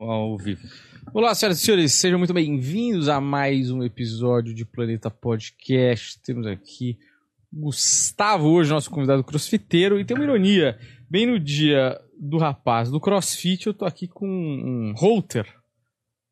Ao vivo. Olá, senhoras e senhores, sejam muito bem-vindos a mais um episódio de Planeta Podcast. Temos aqui Gustavo, hoje nosso convidado crossfiteiro, e tem uma ironia. Bem no dia do rapaz do crossfit, eu tô aqui com um holter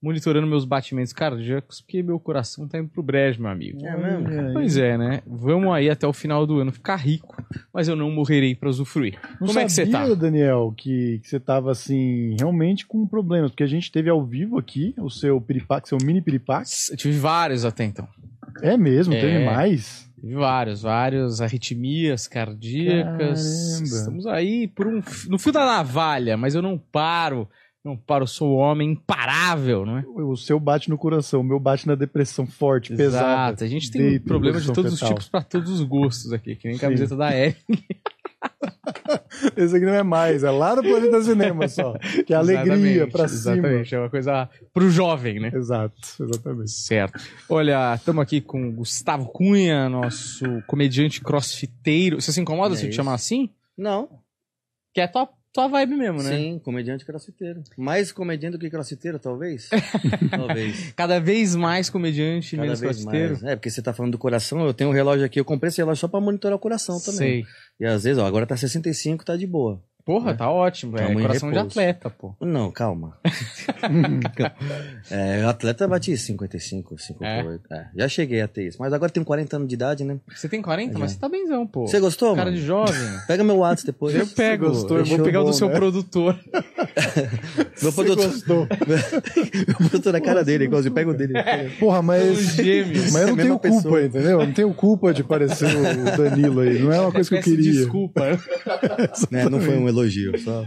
monitorando meus batimentos cardíacos, porque meu coração tá indo pro brejo, meu amigo. É mesmo? Pois é, né? Vamos aí até o final do ano ficar rico, mas eu não morrerei pra usufruir. Não Como é que você tá? sabia, Daniel, que, que você tava assim, realmente com problemas, porque a gente teve ao vivo aqui o seu piripaque, seu mini piripaque. Eu tive vários até então. É mesmo, É. teve mais? Tive vários, vários arritmias cardíacas. Caramba. Estamos aí por um, no fio da navalha, mas eu não paro. Não paro, eu sou um homem imparável, não é? O seu bate no coração, o meu bate na depressão forte, pesada. Exato. A gente tem problemas de todos os fetal. tipos pra todos os gostos aqui, que nem Sim. camiseta da Eve. Esse aqui não é mais, é lá no Planeta Cinema só. Que é alegria pra cima. Exatamente, é uma coisa pro jovem, né? Exato, exatamente. Certo. Olha, estamos aqui com o Gustavo Cunha, nosso comediante crossfiteiro. Você se incomoda É se eu te chamar assim? Não, Que é tua, tua vibe mesmo, né? sim, comediante crossfiteiro. Mais comediante do que crossfiteiro, talvez? talvez. Cada vez mais comediante, Cada menos vez crossfiteiro. mais. É, porque você tá falando do coração, eu tenho um relógio aqui, eu comprei esse relógio só pra monitorar o coração também. Sei. E às vezes, ó, agora tá 65, tá de boa. Porra, É. tá ótimo. É Tamo em coração de atleta, pô. Não, calma. é, o atleta bate 55, 58. É, já cheguei a ter isso. Mas agora tenho 40 anos de idade, né? Você tem 40, mas Já. você tá benzão, pô. Você gostou, Cara mano? de jovem. Pega meu WhatsApp depois. Eu pego, gostou, eu vou pegar o do bom, seu né? produtor. Meu Você produtor, gostou. meu produtor na cara dele, igualzinho. Pega o dele. Porra, Os mas. gêmeos. Mas eu É não mesma tenho culpa, pessoa. entendeu? Eu não tenho culpa de parecer o Danilo aí. Não é uma coisa que eu queria. Desculpa. Né, Não foi um elogio, só.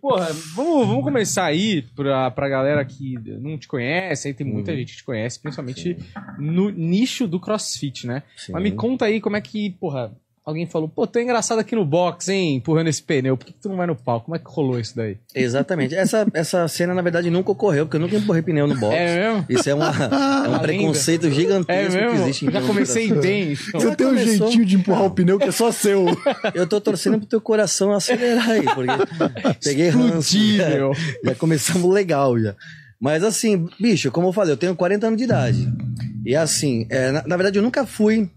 Porra, vamos, vamos começar aí pra, pra galera que não te conhece, aí tem muita Uhum. gente que te conhece, principalmente no nicho do crossfit, né? Sim. Mas me conta aí como é que, porra, alguém falou, pô, tô engraçado aqui no box, hein, empurrando esse pneu, por que, que tu não vai no palco? Como é que rolou isso daí? Exatamente. Essa, essa cena, na verdade, nunca ocorreu, porque eu nunca empurrei pneu no box. É mesmo? Isso é, uma, é um Uma preconceito É gigantesco que mesmo? existe em Já comecei bem. então. Você tem um jeitinho de empurrar o pneu que é só seu. Eu tô torcendo pro teu coração acelerar aí, porque peguei ranço. Já, meu. já começamos legal já. Mas assim, bicho, como eu falei, eu tenho 40 anos de idade. E assim, é, na, na verdade eu nunca fui.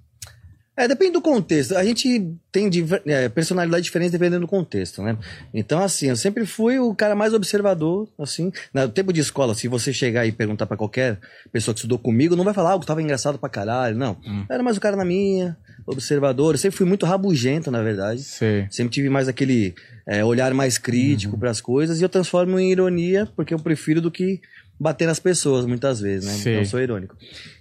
É, depende do contexto. A gente tem é, personalidade diferente dependendo do contexto, né? Então, assim, eu sempre fui o cara mais observador, assim. No tempo de escola, se você chegar e perguntar pra qualquer pessoa que estudou comigo, não vai falar, ah, que tava engraçado pra caralho, não. Hum. Eu era mais o cara na minha, observador. Eu sempre fui muito rabugento, na verdade. Sei. Sempre tive mais aquele é, olhar mais crítico para as coisas e eu transformo em ironia porque eu prefiro do que bater nas pessoas muitas vezes, né? Sim. Então eu sou irônico.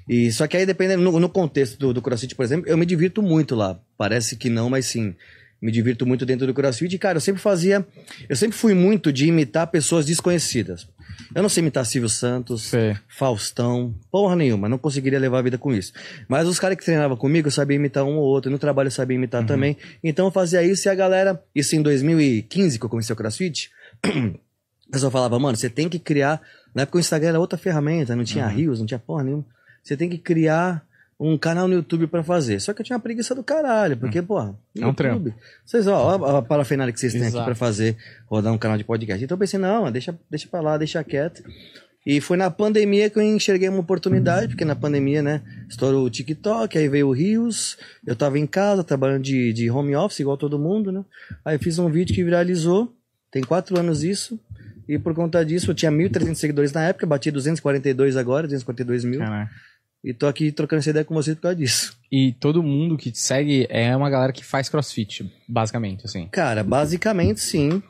E só que aí dependendo no, no contexto do, do CrossFit, por exemplo, eu me divirto muito lá. Parece que não, mas sim. Me divirto muito dentro do CrossFit e, cara, eu sempre fazia. Eu sempre fui muito de imitar pessoas desconhecidas. Eu não sei imitar Silvio Santos, Sei. Faustão, porra nenhuma, não conseguiria levar a vida com isso. Mas os caras que treinavam comigo, eu sabia imitar um ou outro, no trabalho eu sabia imitar Uhum. também. Então eu fazia isso e a galera, isso em 2015 que eu comecei o CrossFit, o pessoal falava, mano, você tem que criar. Na época o Instagram era outra ferramenta, não tinha Uhum. rios, não tinha porra nenhuma. Você tem que criar um canal no YouTube pra fazer. Só que eu tinha uma preguiça do caralho, porque, porra, É um trampo. Vocês, ó, ó a parafernália que vocês têm Exato. aqui pra fazer, rodar um canal de podcast. Então eu pensei, não, deixa, deixa pra lá, deixa quieto. E foi na pandemia que eu enxerguei uma oportunidade, porque na pandemia, né, estourou o TikTok, aí veio o Rios, eu tava em casa, trabalhando de, de home office, igual todo mundo, né? Aí eu fiz um vídeo que viralizou, tem quatro anos isso, e por conta disso eu tinha 1.300 seguidores na época, bati 242 agora, 242 mil, Caraca. e tô aqui trocando essa ideia com vocês por causa disso. E todo mundo que te segue é uma galera que faz crossfit, basicamente, assim. Cara, basicamente sim.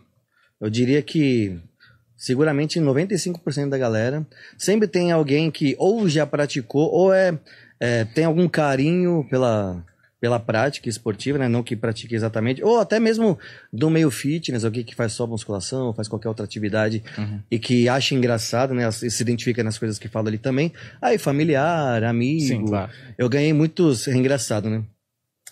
Eu diria que seguramente 95% da galera sempre tem alguém que ou já praticou ou é, é, tem algum carinho pela, pela prática esportiva, né? Não que pratique exatamente, ou até mesmo do meio fitness, alguém que faz só musculação, faz qualquer outra atividade Uhum. e que acha engraçado, né? Se se identifica nas coisas que fala ali também. Aí, familiar, amigo. Sim, claro. Eu ganhei muitos. É engraçado, né?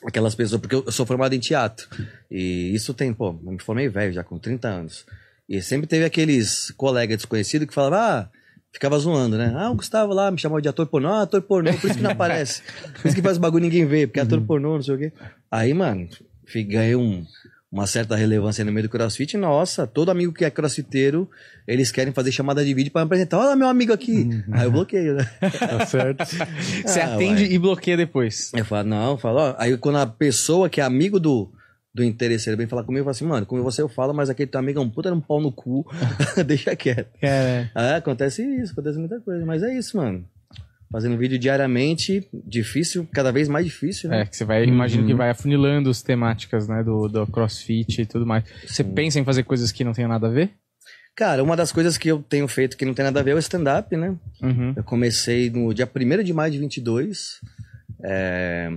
Aquelas pessoas, porque eu sou formado em teatro. E isso tem, pô, eu me formei velho já, com 30 anos. E sempre teve aqueles colegas desconhecidos que falavam, ah, ficava zoando, né? Ah, o Gustavo lá me chamava de ator pornô, ah, ator pornô, por isso que não aparece. Por isso que faz o bagulho e ninguém vê, porque é ator pornô, não sei o quê. Aí, mano, ganhei um, uma certa relevância no meio do crossfit, nossa, todo amigo que é crossfiteiro, eles querem fazer chamada de vídeo para apresentar. Olha meu amigo aqui. Aí eu bloqueio, né? Tá certo? Você Ah, atende uai. e bloqueia depois. Eu falo, não, eu falo, ó. Aí quando a pessoa que é amigo do, do interesseiro vem falar comigo, eu falo assim, mano, com você eu falo, mas aquele teu amigo é um puta um pau no cu, deixa quieto. É, É, acontece isso, acontece muita coisa, mas é isso, mano. Fazendo vídeo diariamente, difícil, cada vez mais difícil, né? É, que você vai, imagino que vai afunilando as temáticas, né, do, do crossfit e tudo mais. Você pensa em fazer coisas que não tenham nada a ver? Cara, uma das coisas que eu tenho feito que não tem nada a ver é o stand-up, né? Uhum. Eu comecei no dia 1 de maio de 22, é,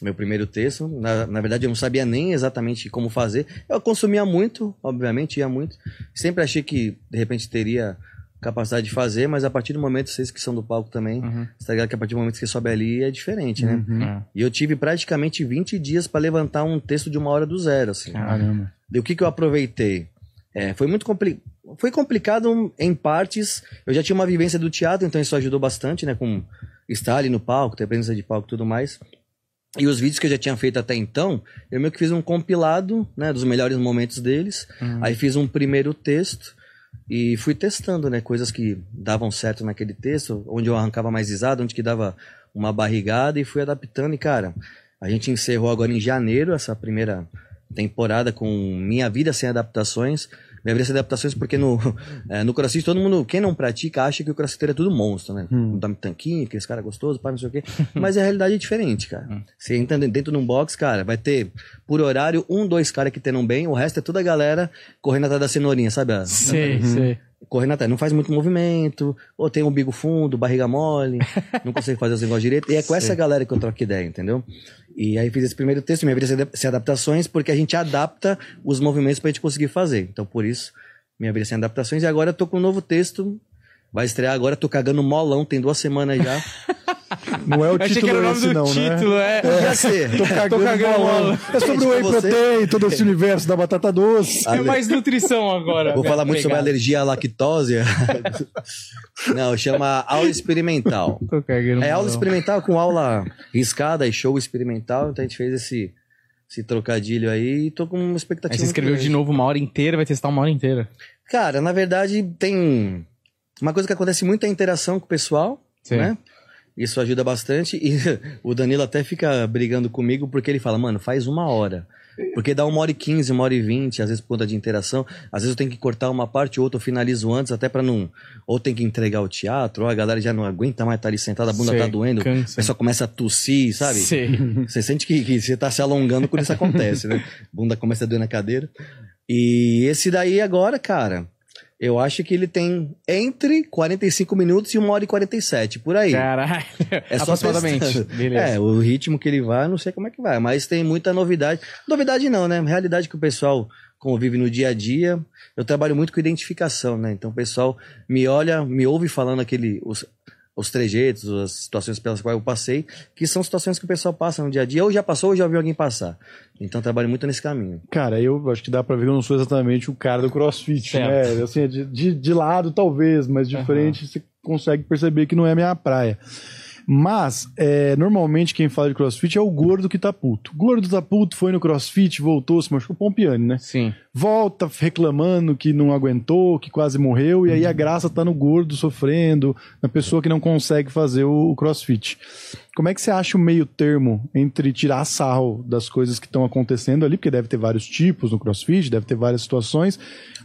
meu primeiro texto. Na, na verdade, eu não sabia nem exatamente como fazer. Eu consumia muito, obviamente, ia muito. Sempre achei que, de repente, teria capacidade de fazer, mas a partir do momento, vocês que são do palco também, Uhum. você tá ligado que a partir do momento que você sobe ali é diferente, né? É. E eu tive praticamente 20 dias para levantar um texto de uma hora do zero, assim. Caramba. E o que, que eu aproveitei? É, foi muito compli foi complicado em partes. Eu já tinha uma vivência do teatro, então isso ajudou bastante, né? Com estar ali no palco, ter presença de palco e tudo mais. E os vídeos que eu já tinha feito até então, eu meio que fiz um compilado, né? Dos melhores momentos deles. Aí fiz um primeiro texto e fui testando, né? Coisas que davam certo naquele texto, onde eu arrancava mais risada, onde que dava uma barrigada e fui adaptando. E, cara, a gente encerrou agora em janeiro essa primeira temporada com Minha Vida Sem Adaptações. Minha Vida Sem Adaptações porque no, é, no crossfit todo mundo, quem não pratica, acha que o crossfiteiro é tudo monstro, né? Um dá tanquinho, aqueles cara gostoso, pá, não sei o quê. Mas a realidade é diferente, cara. Você entra dentro de um box, cara, vai ter por horário um, dois caras que treinam bem, o resto é toda a galera correndo atrás da cenourinha, sabe? A- Sei, sei. correndo atrás, não faz muito movimento, ou tem umbigo fundo, barriga mole, não consegue fazer os negócios direito. E é com essa galera que eu troco ideia, entendeu? E aí fiz esse primeiro texto, minha vida sem adap- sem adaptações, porque a gente adapta os movimentos pra gente conseguir fazer. Então, por isso, minha vida sem adaptações. E agora eu tô com um novo texto, vai estrear agora, tô cagando molão, tem duas semanas já. Não é o Eu achei que título era o nome esse, do não, título, né? é. Podia ser. Tô cagando, cagando bola. bola. É sobre o whey protein, todo esse universo da batata doce. É mais nutrição agora. Vou falar muito sobre Pegada. alergia à lactose. não, chama aula experimental. Tô cagando. É aula não. experimental com aula riscada e show experimental. Então a gente fez esse, esse trocadilho aí e tô com uma expectativa. Aí você escreveu grande. de novo uma hora inteira, vai testar uma hora inteira. Cara, na verdade, tem. Uma coisa que acontece muito é a interação com o pessoal, Sim. né? Isso ajuda bastante. E o Danilo até fica brigando comigo porque ele fala, mano, faz uma hora. Porque dá uma hora e quinze, uma hora e vinte, às vezes por conta de interação. Às vezes eu tenho que cortar uma parte ou outra, eu finalizo antes, até pra não. Ou tem que entregar o teatro, ou a galera já não aguenta mais estar ali sentada, a bunda Sei, tá doendo, cansa. o pessoal começa a tossir, sabe? Sei. Você sente que, que você tá se alongando quando isso acontece, né? Bunda começa a doer na cadeira. E esse daí agora, cara, eu acho que ele tem entre 45 minutos e 1 hora e 47, por aí. Caralho. É só Aproximadamente. Beleza. É, o ritmo que ele vai, não sei como é que vai, mas tem muita novidade. Novidade não, né? Realidade que o pessoal convive no dia a dia. Eu trabalho muito com identificação, né? Então o pessoal me olha, me ouve falando aquele os, os trejeitos, as situações pelas quais eu passei, que são situações que o pessoal passa no dia a dia, ou já passou ou já viu alguém passar. Então eu trabalho muito nesse caminho. Cara, eu acho que dá pra ver que eu não sou exatamente o cara do crossfit, Certo. né? Assim, de, de, de lado talvez, mas de Aham. frente você consegue perceber que não é minha praia. Mas, é, normalmente quem fala de crossfit é o gordo que tá puto. O gordo tá puto, foi no crossfit, voltou, se machucou, Pompiani, né? Sim. volta reclamando que não aguentou, que quase morreu, e aí a graça tá no gordo sofrendo, na pessoa que não consegue fazer o, o crossfit. Como é que você acha o meio termo entre tirar sarro das coisas que estão acontecendo ali, porque deve ter vários tipos no crossfit, deve ter várias situações,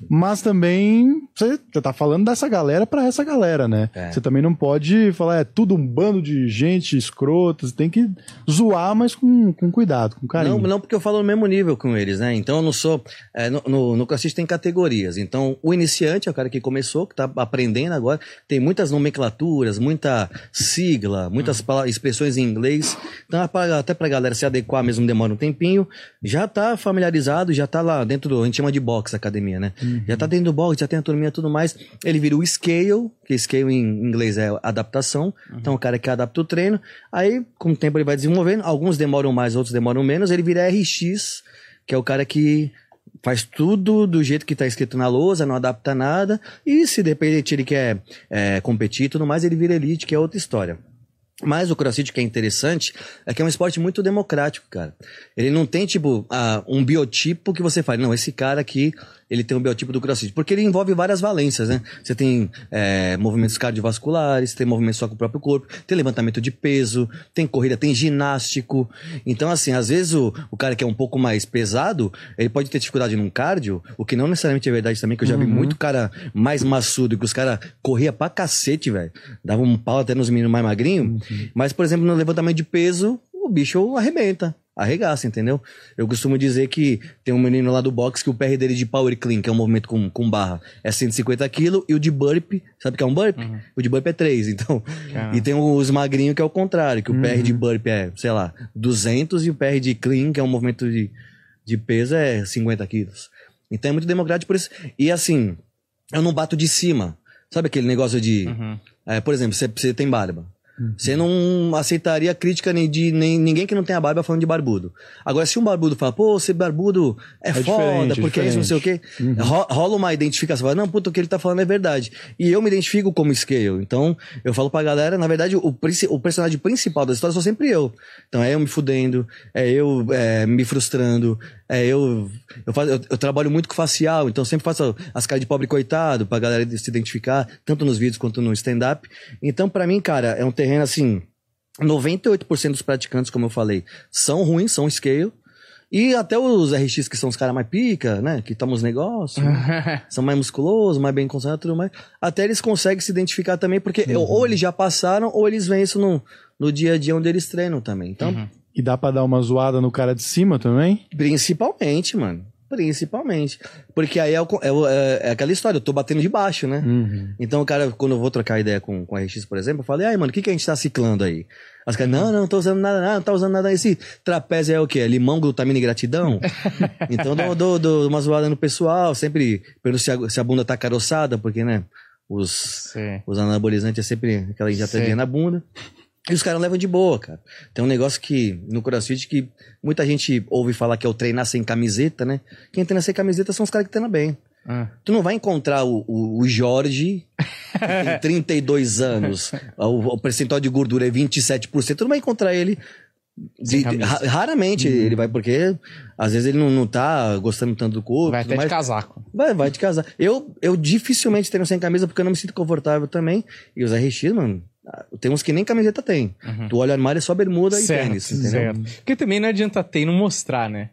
mas também você tá falando dessa galera pra essa galera, né? É. Você também não pode falar, é tudo um bando de gente escrota, você tem que zoar, mas com, com cuidado, com carinho. Não, não porque eu falo no mesmo nível com eles, né? Então eu não sou. é, no, no, no CrossFit tem categorias. Então o iniciante é o cara que começou, que tá aprendendo agora. Tem muitas nomenclaturas, muita sigla, muitas pala- expressões em inglês. Então é até pra galera se adequar mesmo demora um tempinho. Já tá familiarizado, já tá lá dentro do. A gente chama de box academia, né? Já tá dentro do box, já tem a turminha e tudo mais. Ele vira o scale, que scale em inglês é adaptação. Então o cara que adapta o treino. Aí, com o tempo, ele vai desenvolvendo. Alguns demoram mais, outros demoram menos. Ele vira RX, que é o cara que faz tudo do jeito que tá escrito na lousa, não adapta nada. E se de repente ele quer é, competir e tudo mais, ele vira elite, que é outra história. Mas o crossfit que é interessante é que é um esporte muito democrático, cara. Ele não tem, tipo, ah, um biotipo que você faz. Não, esse cara aqui, ele tem um biotipo do crossfit. Porque ele envolve várias valências, né? Você tem é, movimentos cardiovasculares, tem movimentos só com o próprio corpo, tem levantamento de peso, tem corrida, tem ginástico. Então, assim, às vezes o, o cara que é um pouco mais pesado, ele pode ter dificuldade num cardio, o que não necessariamente é verdade também, que eu já vi muito cara mais maçudo, que os caras corria pra cacete, velho. Dava um pau até nos meninos mais magrinhos. Mas, por exemplo, no levantamento de peso, o bicho arrebenta. Arregaça, entendeu? Eu costumo dizer que tem um menino lá do box que o PR dele de power clean, que é um movimento com, com barra, é 150 kg, e o de burp, sabe o que é um burp? O de burp é 3, então. Caramba. E tem os magrinhos que é o contrário, que o PR de burp é, sei lá, 200 e o PR de clean, que é um movimento de, de peso, é 50 quilos. Então é muito democrático por isso. E assim, eu não bato de cima. Sabe aquele negócio de. Uhum. é, por exemplo, você tem barba. Você não aceitaria crítica nem de nem, ninguém que não tenha barba falando de barbudo. Agora, se um barbudo fala, pô, você barbudo é, foda, é porque é isso, não sei o quê, ro- rola uma identificação. Fala, não, puta, o que ele tá falando é verdade. E eu me identifico como scale. Então, eu falo pra galera, na verdade, o, o personagem principal da história sou sempre eu. Então, é eu me fudendo, é eu é, me frustrando, é eu. Eu, faço, eu, eu trabalho muito com facial, então sempre faço as caras de pobre coitado pra galera se identificar, tanto nos vídeos quanto no stand-up. Então, pra mim, cara, é um terreno assim. 98% dos praticantes, como eu falei, são ruins, são scale. E até os RX, que são os caras mais pica, né? Que tomam os negócios, né? são mais musculosos, mais bem concentrados tudo mais. Até eles conseguem se identificar também, porque ou eles já passaram, ou eles veem isso no, no dia a dia onde eles treinam também. Então, E dá pra dar uma zoada no cara de cima também? principalmente, mano. Principalmente. Porque aí é, o- é o- é- é aquela história, eu tô batendo de baixo, né? Então, o cara, quando eu vou trocar ideia com, com a RX, por exemplo, eu falei, ai, mano, o que, que a gente tá ciclando aí? As caras, não, não, não tô usando nada, nada, não tá usando nada. Esse trapézio é o quê? É limão, glutamina e gratidão? então, dou, dou, dou uma zoada no pessoal, sempre pergunto se a, se a bunda tá caroçada, porque, né, os, Sim. os anabolizantes é sempre aquela injetadinha Sei. na bunda. E os caras levam de boa, cara. Tem um negócio que, no CrossFit, que muita gente ouve falar que é o treinar sem camiseta, né? Quem treina sem camiseta são os caras que treinam bem. Ah. Tu não vai encontrar o, o, o Jorge, que tem 32 anos, o, o percentual de gordura é 27%, tu não vai encontrar ele. De- raramente ele vai, porque às vezes ele não, não tá gostando tanto do corpo. Vai até de casaco. Vai, vai de casar. Eu, eu dificilmente treino sem camisa porque eu não me sinto confortável também. E os RX, mano, tem uns que nem camiseta tem. Tu olha o armário é só bermuda e tênis, entendeu? certo. Porque também não adianta ter e não mostrar, né?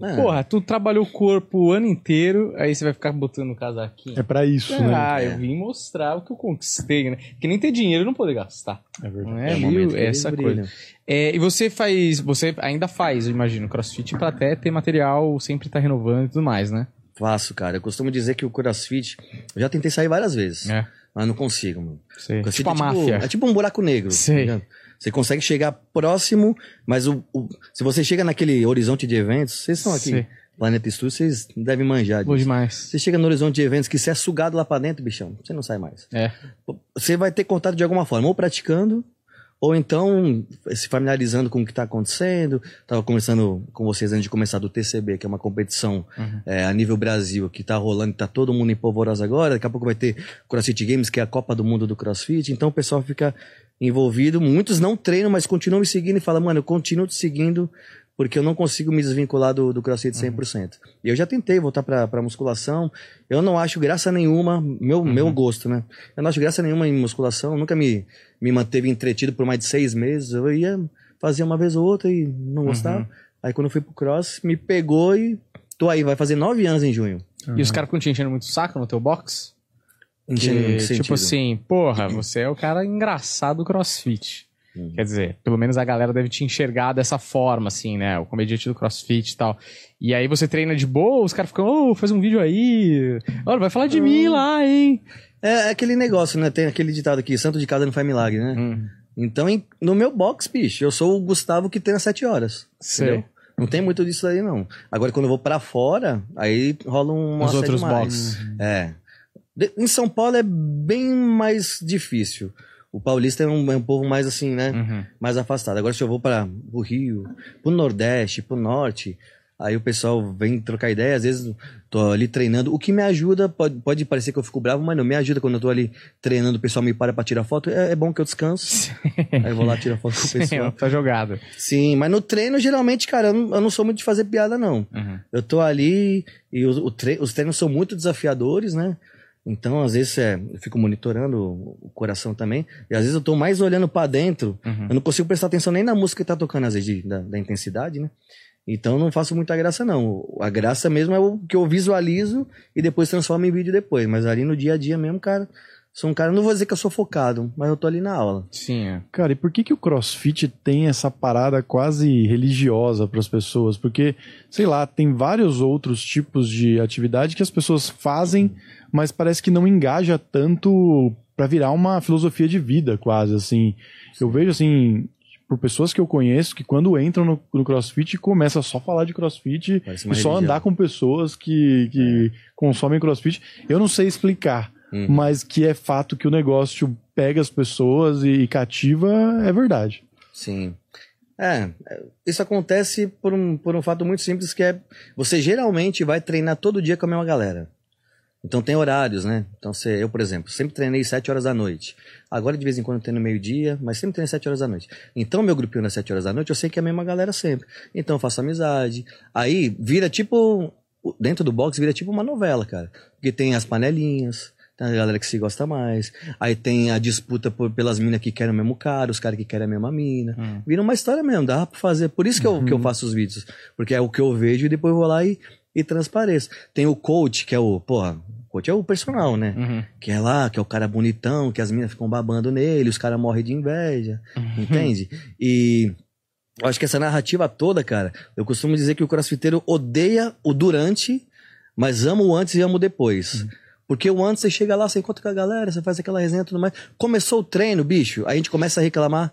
É. Porra, tu trabalhou o corpo o ano inteiro, aí você vai ficar botando o casaquinho. É pra isso, né? Ah, É. eu vim mostrar o que eu conquistei, né? Que nem ter dinheiro e não poder gastar. É verdade. Não É é, o viu? eles essa brilham. coisa. É, e você faz, você ainda faz, eu imagino, crossfit pra até ter material, sempre tá renovando e tudo mais, né? Faço, cara. Eu costumo dizer que o CrossFit, eu já tentei sair várias vezes, É. mas não consigo, mano. CrossFit Tipo a é máfia. É tipo um buraco negro. Sei. tá? Você consegue chegar próximo, mas o, o- se você chega naquele horizonte de eventos, vocês estão aqui, Sei. Planeta Estúdio, vocês devem manjar Boa disso. demais. Você chega no horizonte de eventos que você é sugado lá pra dentro, bichão, você não sai mais. É. Você vai ter contato de alguma forma, ou praticando, ou então se familiarizando com o que está acontecendo. Tava conversando com vocês antes de começar do TCB, que é uma competição é, a nível Brasil, que tá rolando, tá todo mundo em polvorosa agora. Daqui a pouco vai ter CrossFit Games, que é a Copa do Mundo do CrossFit. Então o pessoal fica envolvido. Muitos não treinam, mas continuam me seguindo e falam, mano, eu continuo te seguindo porque eu não consigo me desvincular do, do CrossFit 100%. E eu já tentei voltar pra, pra musculação. Eu não acho graça nenhuma, meu, meu gosto, né? Eu não acho graça nenhuma em musculação. Nunca me, me manteve entretido por mais de seis meses. Eu ia fazer uma vez ou outra e não gostava. Aí quando eu fui pro cross, me pegou e tô aí. Vai fazer nove anos em junho. E os caras ficam te enchendo muito saco no teu box? Enchendo Que, que sentido? tipo assim, porra, você é o cara engraçado do crossfit. Uhum. Quer dizer, pelo menos a galera deve te enxergar dessa forma, assim, né? O comediante do crossfit e tal. E aí você treina de boa, os caras ficam, ô, faz um vídeo aí. Olha, vai falar de mim lá, hein? É, é aquele negócio, né? Tem aquele ditado aqui, santo de casa não faz milagre, né? Hum, Então, no meu box, bicho, eu sou o Gustavo que treina sete horas. sei. Entendeu? Não tem muito disso aí, não. Agora, quando eu vou pra fora, aí rola um Os outros boxes. É. De- em São Paulo é bem mais difícil. O paulista é um, é um povo mais assim, né? Uhum. Mais afastado. Agora, se eu vou para o Rio, pro Nordeste, pro Norte, Aí o pessoal vem trocar ideia, às vezes tô ali treinando. O que me ajuda, pode, pode parecer que eu fico bravo, mas não, me ajuda quando eu tô ali treinando, o pessoal me para pra tirar foto. É, é bom que eu descanso. Aí eu vou lá tirar foto com o Sim, pessoal. tá jogado. Sim, mas no treino, geralmente, cara, eu não, eu não sou muito de fazer piada, não. Uhum. Eu tô ali e os, o tre- os treinos são muito desafiadores, né? Então, às vezes, é, eu fico monitorando o coração também. E às vezes eu tô mais olhando pra dentro. Uhum. Eu não consigo prestar atenção nem na música que tá tocando, às vezes, de- da, da intensidade, né? Então, não faço muita graça, não. A graça mesmo é o que eu visualizo e depois transformo em vídeo depois. Mas ali no dia a dia mesmo, cara, sou um cara, não vou dizer que eu sou focado, mas eu tô ali na aula. Sim, é. Cara, e por que, que o crossfit tem essa parada quase religiosa para as pessoas? Porque, sei lá, tem vários outros tipos de atividade que as pessoas fazem, mas parece que não engaja tanto para virar uma filosofia de vida, quase assim. Eu vejo assim, por pessoas que eu conheço que quando entram no, no crossfit começa só a falar de crossfit e só religião. andar com pessoas que, que consomem crossfit. Eu não sei explicar Uhum. mas que é fato que o negócio pega as pessoas e cativa, é verdade. Sim. É, é, isso acontece por um, por um fato muito simples que é você geralmente vai treinar todo dia com a mesma galera. Então tem horários, né? Então você, eu, por exemplo, sempre treinei 7 horas da noite. Agora de vez em quando eu treino meio-dia, mas sempre treino 7 horas da noite. Então meu grupinho das 7 horas da noite, eu sei que é a mesma galera sempre. Então eu faço amizade. Aí vira tipo dentro do box vira tipo uma novela, cara. Porque tem as panelinhas, a galera que se gosta mais. Aí tem a disputa por, pelas minas que querem o mesmo cara, os caras que querem a mesma mina. Hum. Vira uma história mesmo, dá pra fazer. Por isso que eu, que eu faço os vídeos. Porque é o que eu vejo e depois eu vou lá e, e transpareço. Tem o coach, que é o, porra, coach é o personal, né? Uhum. Que é lá, que é o cara bonitão, que as minas ficam babando nele, os caras morrem de inveja, entende? E eu acho que essa narrativa toda, cara, eu costumo dizer que o crossfiteiro odeia o durante, mas ama o antes e ama o depois. Porque o antes você chega lá, você encontra com a galera, você faz aquela resenha e tudo mais. Começou o treino, bicho, a gente começa a reclamar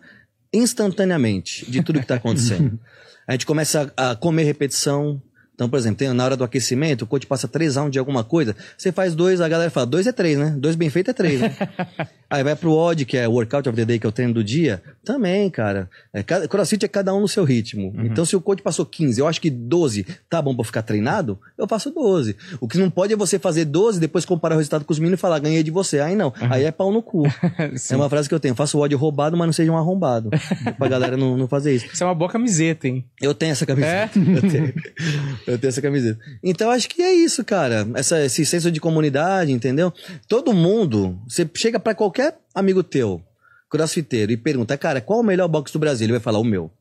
instantaneamente de tudo que tá acontecendo. a gente começa a, a comer repetição. Então, por exemplo, tem, na hora do aquecimento, o coach passa 3 rounds de alguma coisa, você faz dois, a galera fala, dois é três, né? Dois bem feito é três, né? Aí vai pro odd, que é o workout of the day, que é o treino do dia, também, cara. É, cada, crossfit é cada um no seu ritmo. Então, se o coach passou 15, eu acho que 12 tá bom pra ficar treinado, eu faço 12. O que não pode é você fazer 12, depois comparar o resultado com os meninos e falar, ganhei de você. Aí não, aí é pau no cu. É uma frase que eu tenho, faço o odd roubado, mas não seja um arrombado. pra galera não, não fazer isso. Isso é uma boa camiseta, hein? Eu tenho essa camiseta. Eu, tenho, eu tenho essa camiseta. Então acho que é isso, cara. Essa, esse senso de comunidade, entendeu? Todo mundo, você chega pra qualquer amigo teu, crossfiteiro, e pergunta, cara, qual o melhor box do Brasil? Ele vai falar o meu.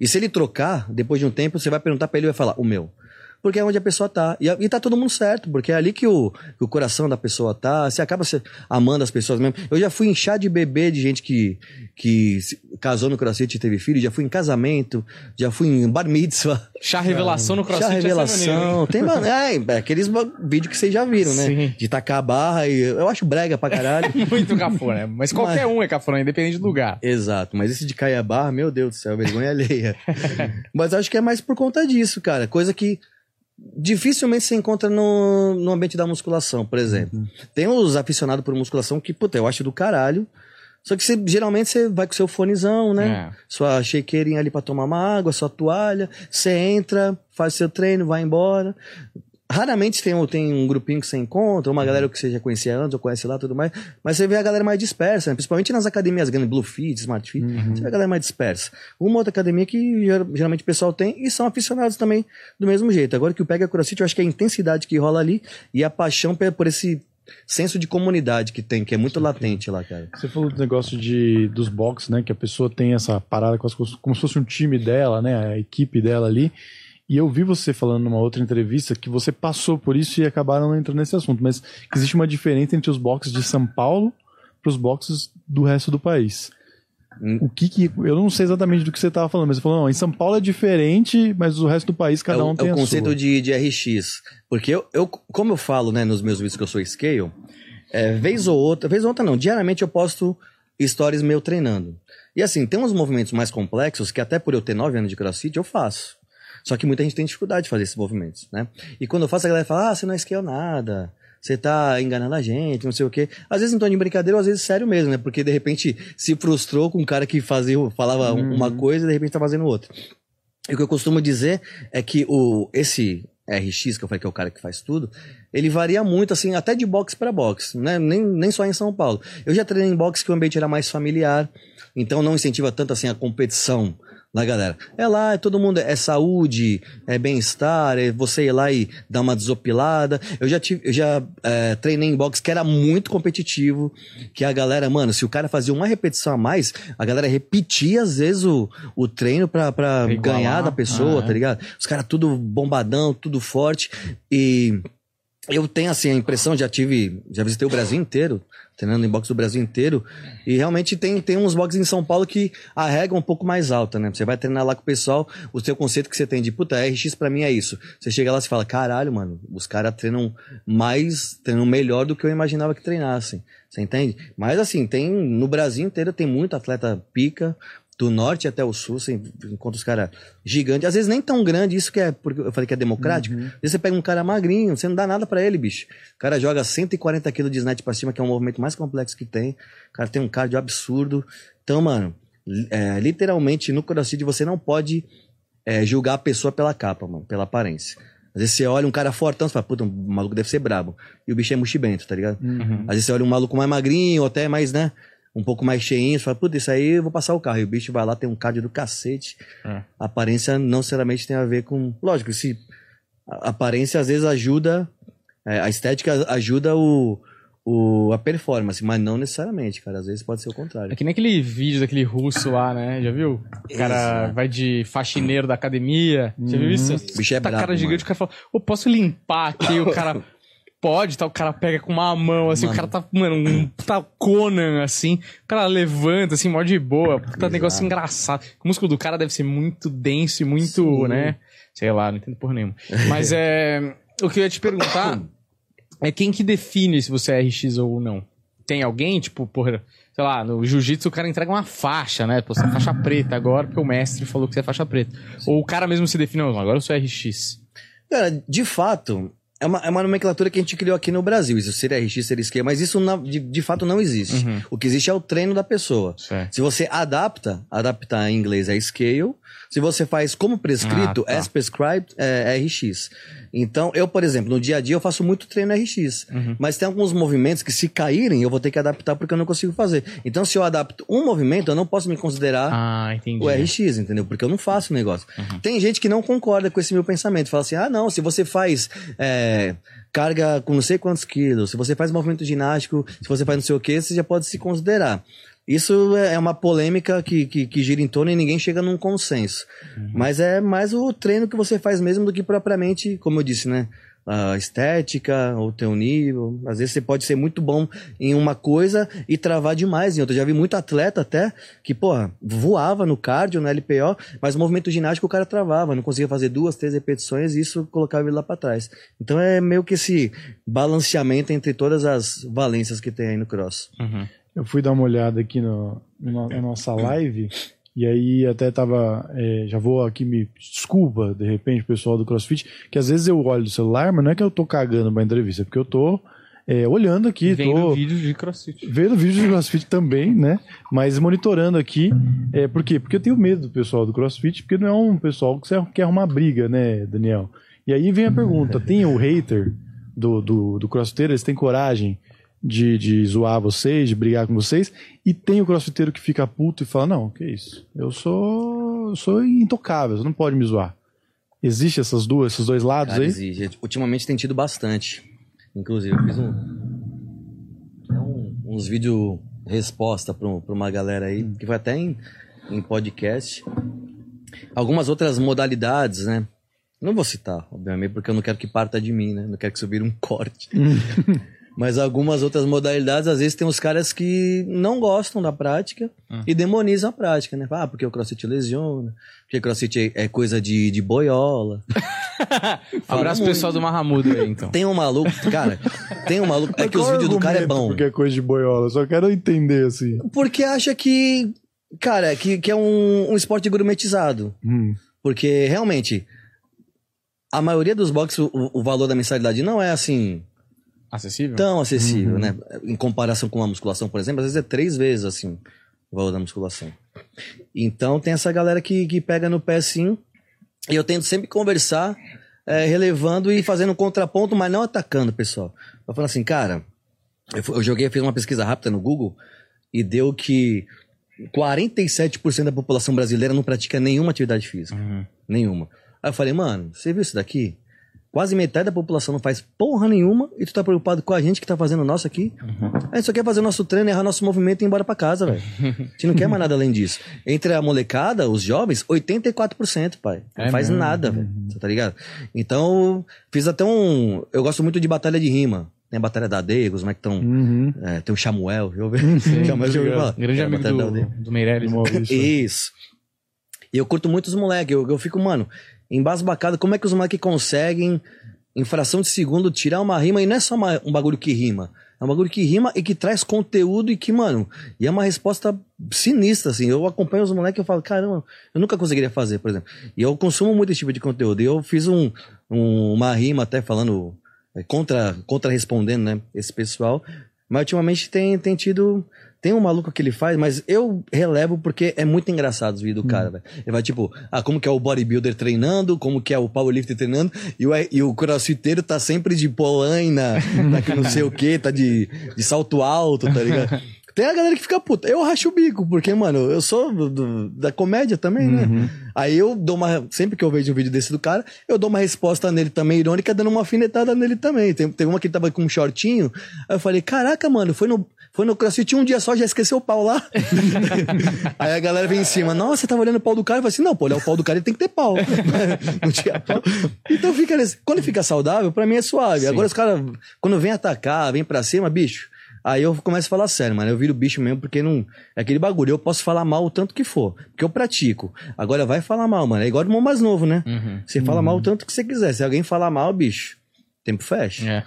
E se ele trocar, depois de um tempo, você vai perguntar pra ele e vai falar o meu. Porque é onde a pessoa tá. E, e tá todo mundo certo, porque é ali que o, que o coração da pessoa tá. Você acaba se amando as pessoas mesmo. Eu já fui em chá de bebê de gente que, que casou no crossfit e teve filho, já fui em casamento, já fui em bar mitzvah. Chá revelação no crossfit. Chá maneiro, revelação. hein? Tem, mano, é, é aqueles vídeos que vocês já viram, né? Sim. De tacar a barra e eu acho brega pra caralho. Muito cafona. Mas qualquer um é cafona, independente do lugar. Exato, mas esse de cair a barra, meu Deus do céu, vergonha alheia. mas acho que é mais por conta disso, cara. Coisa que dificilmente se encontra no, no ambiente da musculação, por exemplo. Tem os aficionados por musculação que, puta, eu acho do caralho. Só que você, geralmente você vai com seu fonezão, né? É. Sua shakeirinha ali pra tomar uma água, sua toalha. Você entra, faz seu treino, vai embora. Raramente tem, um- tem um grupinho que você encontra, uma galera que você já conhecia antes ou conhece lá tudo mais. Mas você vê a galera mais dispersa, né? principalmente nas academias grandes, Blue Fit, Smart Fit. Você vê a galera mais dispersa. Uma outra academia que ger- geralmente o pessoal tem e são aficionados também do mesmo jeito. Agora que o pega CrossFit, eu acho que é a intensidade que rola ali e a paixão por esse senso de comunidade que tem, que é muito latente lá, cara. Você falou do negócio de, dos box, né? Que a pessoa tem essa parada se fosse- como se fosse um time dela, né? A equipe dela ali. E eu vi você falando numa outra entrevista que você passou por isso e acabaram não entrando nesse assunto, mas existe uma diferença entre os boxes de São Paulo para os boxes do resto do país. Hum. O que que. Eu não sei exatamente do que você estava falando, mas você falou, não, em São Paulo é diferente, mas o resto do país cada é um tem é o conceito de, de RX. Porque eu, eu, como eu falo, né, nos meus vídeos que eu sou scale, é, vez ou outra, vez ou outra não, diariamente eu posto stories meu treinando. E assim, tem uns movimentos mais complexos que até por eu ter 9 anos de crossfit eu faço. Só que muita gente tem dificuldade de fazer esses movimentos, né? E quando eu faço, a galera fala, ah, você não é scale nada. Você tá enganando a gente, não sei o quê. Às vezes em tom de brincadeira, ou às vezes sério mesmo, né? Porque de repente se frustrou com um cara que fazia, falava um- uma coisa e de repente tá fazendo outra. E o que eu costumo dizer é que o, esse RX, que eu falei que é o cara que faz tudo, ele varia muito, assim, até de box para box, né? Nem, nem só em São Paulo. Eu já treinei em box que o ambiente era mais familiar, então não incentiva tanto assim a competição da galera. É lá, é todo mundo, é saúde, é bem-estar, é você ir lá e dar uma desopilada. Eu já tive, eu já é, treinei em box que era muito competitivo, que a galera, mano, se o cara fazia uma repetição a mais, a galera repetia às vezes o, o treino pra, pra Igualar. ganhar da pessoa, Ah, é. tá ligado? Os caras tudo bombadão, tudo forte e eu tenho assim a impressão, já tive, já visitei o Brasil inteiro, treinando em boxe do Brasil inteiro, e realmente tem, tem uns boxes em São Paulo que a regra é um pouco mais alta, né? Você vai treinar lá com o pessoal, o seu conceito que você tem de, puta, RX pra mim é isso. Você chega lá e fala, caralho, mano, os caras treinam mais, treinam melhor do que eu imaginava que treinassem. Você entende? Mas assim, tem, no Brasil inteiro tem muito atleta pica, do norte até o sul, você encontra os caras gigantes, às vezes nem tão grande, isso que é, porque eu falei que é democrático. Às vezes você pega um cara magrinho, você não dá nada pra ele, bicho. O cara joga 140 kg de snatch pra cima, que é um movimento mais complexo que tem. O cara tem um cardio absurdo. Então, mano, é, literalmente no crossfit você não pode é, julgar a pessoa pela capa, mano, pela aparência. Às vezes você olha um cara fortão, você fala, puta, o maluco deve ser brabo. E o bicho é muxibento, tá ligado? Às vezes você olha um maluco mais magrinho, ou até mais, né? Um pouco mais cheinho, você fala, puta, isso aí eu vou passar o carro. E o bicho vai lá, tem um cardio do cacete. É. A aparência não necessariamente tem a ver com. Lógico, se a aparência às vezes ajuda, é, a estética ajuda o, o, a performance, mas não necessariamente, cara. Às vezes pode ser o É contrário. que nem aquele vídeo daquele russo lá, né? Já viu? O cara Exato. vai de faxineiro da academia. Já viu isso? O bicho é tá brabo, cara gigante, mano. o cara fala, ô, posso limpar aqui? O cara pode, tá? O cara pega com uma mão, assim, o Mano. cara tá, mano, um tá Conan, assim. O cara levanta, assim, mó de boa. Puta negócio engraçado. O músculo do cara deve ser muito denso e muito, Sim. né? Sei lá, não entendo porra nenhuma. Mas é. O que eu ia te perguntar é quem que define se você é RX ou não. Tem alguém, tipo, porra, sei lá, no jiu-jitsu o cara entrega uma faixa, né? Pô, você é faixa preta agora, porque o mestre falou que você é faixa preta. Ou o cara mesmo se define, não, agora eu sou RX. Cara, de fato, é uma, é uma nomenclatura que a gente criou aqui no Brasil. Isso seria RX, seria esquema, mas isso de, de fato não existe. Uhum. O que existe é o treino da pessoa. Certo. Se você adapta, adaptar em inglês é scale. Se você faz como prescrito, Ah, tá. as prescribed, é RX. Então, eu, por exemplo, no dia a dia eu faço muito treino RX. Uhum. Mas tem alguns movimentos que se caírem, eu vou ter que adaptar porque eu não consigo fazer. Então, se eu adapto um movimento, eu não posso me considerar Ah, o RX, entendeu? Porque eu não faço o negócio. Uhum. Tem gente que não concorda com esse meu pensamento. Fala assim, ah, não, se você faz é, carga com não sei quantos quilos, se você faz movimento ginástico, se você faz não sei o que, você já pode se considerar. Isso é uma polêmica que, que, que gira em torno e ninguém chega num consenso. Mas é mais o treino que você faz mesmo do que propriamente, como eu disse, né? A estética, o teu nível. Às vezes você pode ser muito bom em uma coisa e travar demais em outra. Eu já vi muito atleta até que, porra, voava no cardio, no LPO, mas o movimento ginástico o cara travava, não conseguia fazer duas, três repetições e isso colocava ele lá pra trás. Então é meio que esse balanceamento entre todas as valências que tem aí no cross. Uhum. Eu fui dar uma olhada aqui no, no- na nossa live e aí até tava. é, já vou aqui me. Desculpa, de repente, pessoal do CrossFit, que às vezes eu olho o celular, mas não é que eu tô cagando pra entrevista, é porque eu tô é, olhando aqui, Vendo tô. vídeos de crossfit. Vendo vídeo de CrossFit também, né? Mas monitorando aqui. É, por quê? Porque eu tenho medo do pessoal do CrossFit, porque não é um pessoal que quer arrumar briga, né, Daniel? E aí vem a pergunta: tem o hater do, do, do crossfiteiro? Eles têm coragem de, de zoar vocês, de brigar com vocês? E tem o crossfiteiro que fica puto e fala: não, que isso? Eu sou, eu sou intocável, você não pode me zoar. Existe essas duas, esses dois lados Cara, aí? exige. Ultimamente tem tido bastante. Inclusive, eu fiz um, um- uns vídeos resposta pra, pra uma galera aí, que vai até em, em podcast. Algumas outras modalidades, né? Não vou citar, obviamente, porque eu não quero que parta de mim, né? Não quero que vire um corte. Mas algumas outras modalidades, às vezes tem uns caras que não gostam da prática e demonizam a prática, né? Ah, porque o crossfit lesiona, porque o crossfit é, é coisa de, de boiola. Abraço muito. pessoal do Marramudo aí, então. Tem um maluco, cara, tem um maluco. É que os vídeos do cara é argumento bom. Porque é coisa de boiola, só quero entender assim. Porque acha que, cara, que, que é um, um esporte gourmetizado. Hum. Porque realmente, a maioria dos boxes, o, o valor da mensalidade não é assim Acessível? tão acessível, né? Em comparação com a musculação, por exemplo, às vezes é três vezes assim o valor da musculação. Então tem essa galera que, que pega no pé sim, E eu tento sempre conversar, é, relevando e fazendo um contraponto, mas não atacando, pessoal. Eu falo assim, cara, eu, eu joguei, fiz uma pesquisa rápida no Google e deu que 47% da população brasileira não pratica nenhuma atividade física. Nenhuma. Aí eu falei, mano, você viu isso daqui? Quase metade da população não faz porra nenhuma e tu tá preocupado com a gente que tá fazendo o nosso aqui? A gente só quer fazer o nosso treino, errar nosso movimento e ir embora pra casa, velho. A gente não quer mais nada além disso. Entre a molecada, os jovens, 84%, pai. Não É faz mesmo? nada, velho. Você tá ligado? Então, fiz até um. Eu gosto muito de batalha de rima. Tem a Batalha da Aldeia, os moleques tão. Uhum. É, tem o Samuel, eu ouvi. Samuel, já ouviu falar? Grande É, amigo do, do Meirelles. Maurício. Isso. E eu curto muito os moleques. Eu, eu fico, mano, embasbacado. Como é que os moleques conseguem, em fração de segundo, tirar uma rima? E não é só uma- um bagulho que rima. É um bagulho que rima e que traz conteúdo e que, mano, e é uma resposta sinistra, assim. Eu acompanho os moleques e eu falo, caramba, eu nunca conseguiria fazer, por exemplo. E eu consumo muito esse tipo de conteúdo. E eu fiz um, um- uma rima até falando, é, contra, contra respondendo, né, esse pessoal. Mas ultimamente tem, tem tido. Tem um maluco que ele faz, mas eu relevo porque é muito engraçado os vídeos do cara, velho. Ele vai tipo, ah, como que é o bodybuilder treinando, como que é o powerlifter treinando, e o, e o crossfiteiro tá sempre de polaina, tá que não sei o que, tá de, de salto alto, tá ligado? Tem a galera que fica puta. Eu racho o bico, porque, mano, eu sou do- do- da comédia também, né? Aí eu dou uma. Sempre que eu vejo um vídeo desse do cara, eu dou uma resposta nele também, irônica, dando uma afinetada nele também. Tem, tem uma que tava com um shortinho. Aí eu falei, caraca, mano, foi no. Foi no CrossFit um dia só, já esqueceu o pau lá. Aí a galera vem em cima, nossa, você tava olhando o pau do cara? Eu falei assim, não, pô, olhar o pau do cara ele tem que ter pau. não tinha pau. Então fica nesse... Quando fica saudável, pra mim é suave. Agora os caras, quando vem atacar, vem pra cima, bicho. Aí eu começo a falar sério, mano. Eu viro bicho mesmo porque não. É aquele bagulho. Eu posso falar mal o tanto que for. Porque eu pratico. Agora vai falar mal, mano. É igual o irmão mais novo, né? Uhum. Você fala mal o tanto que você quiser. Se alguém falar mal, bicho, tempo fecha. É.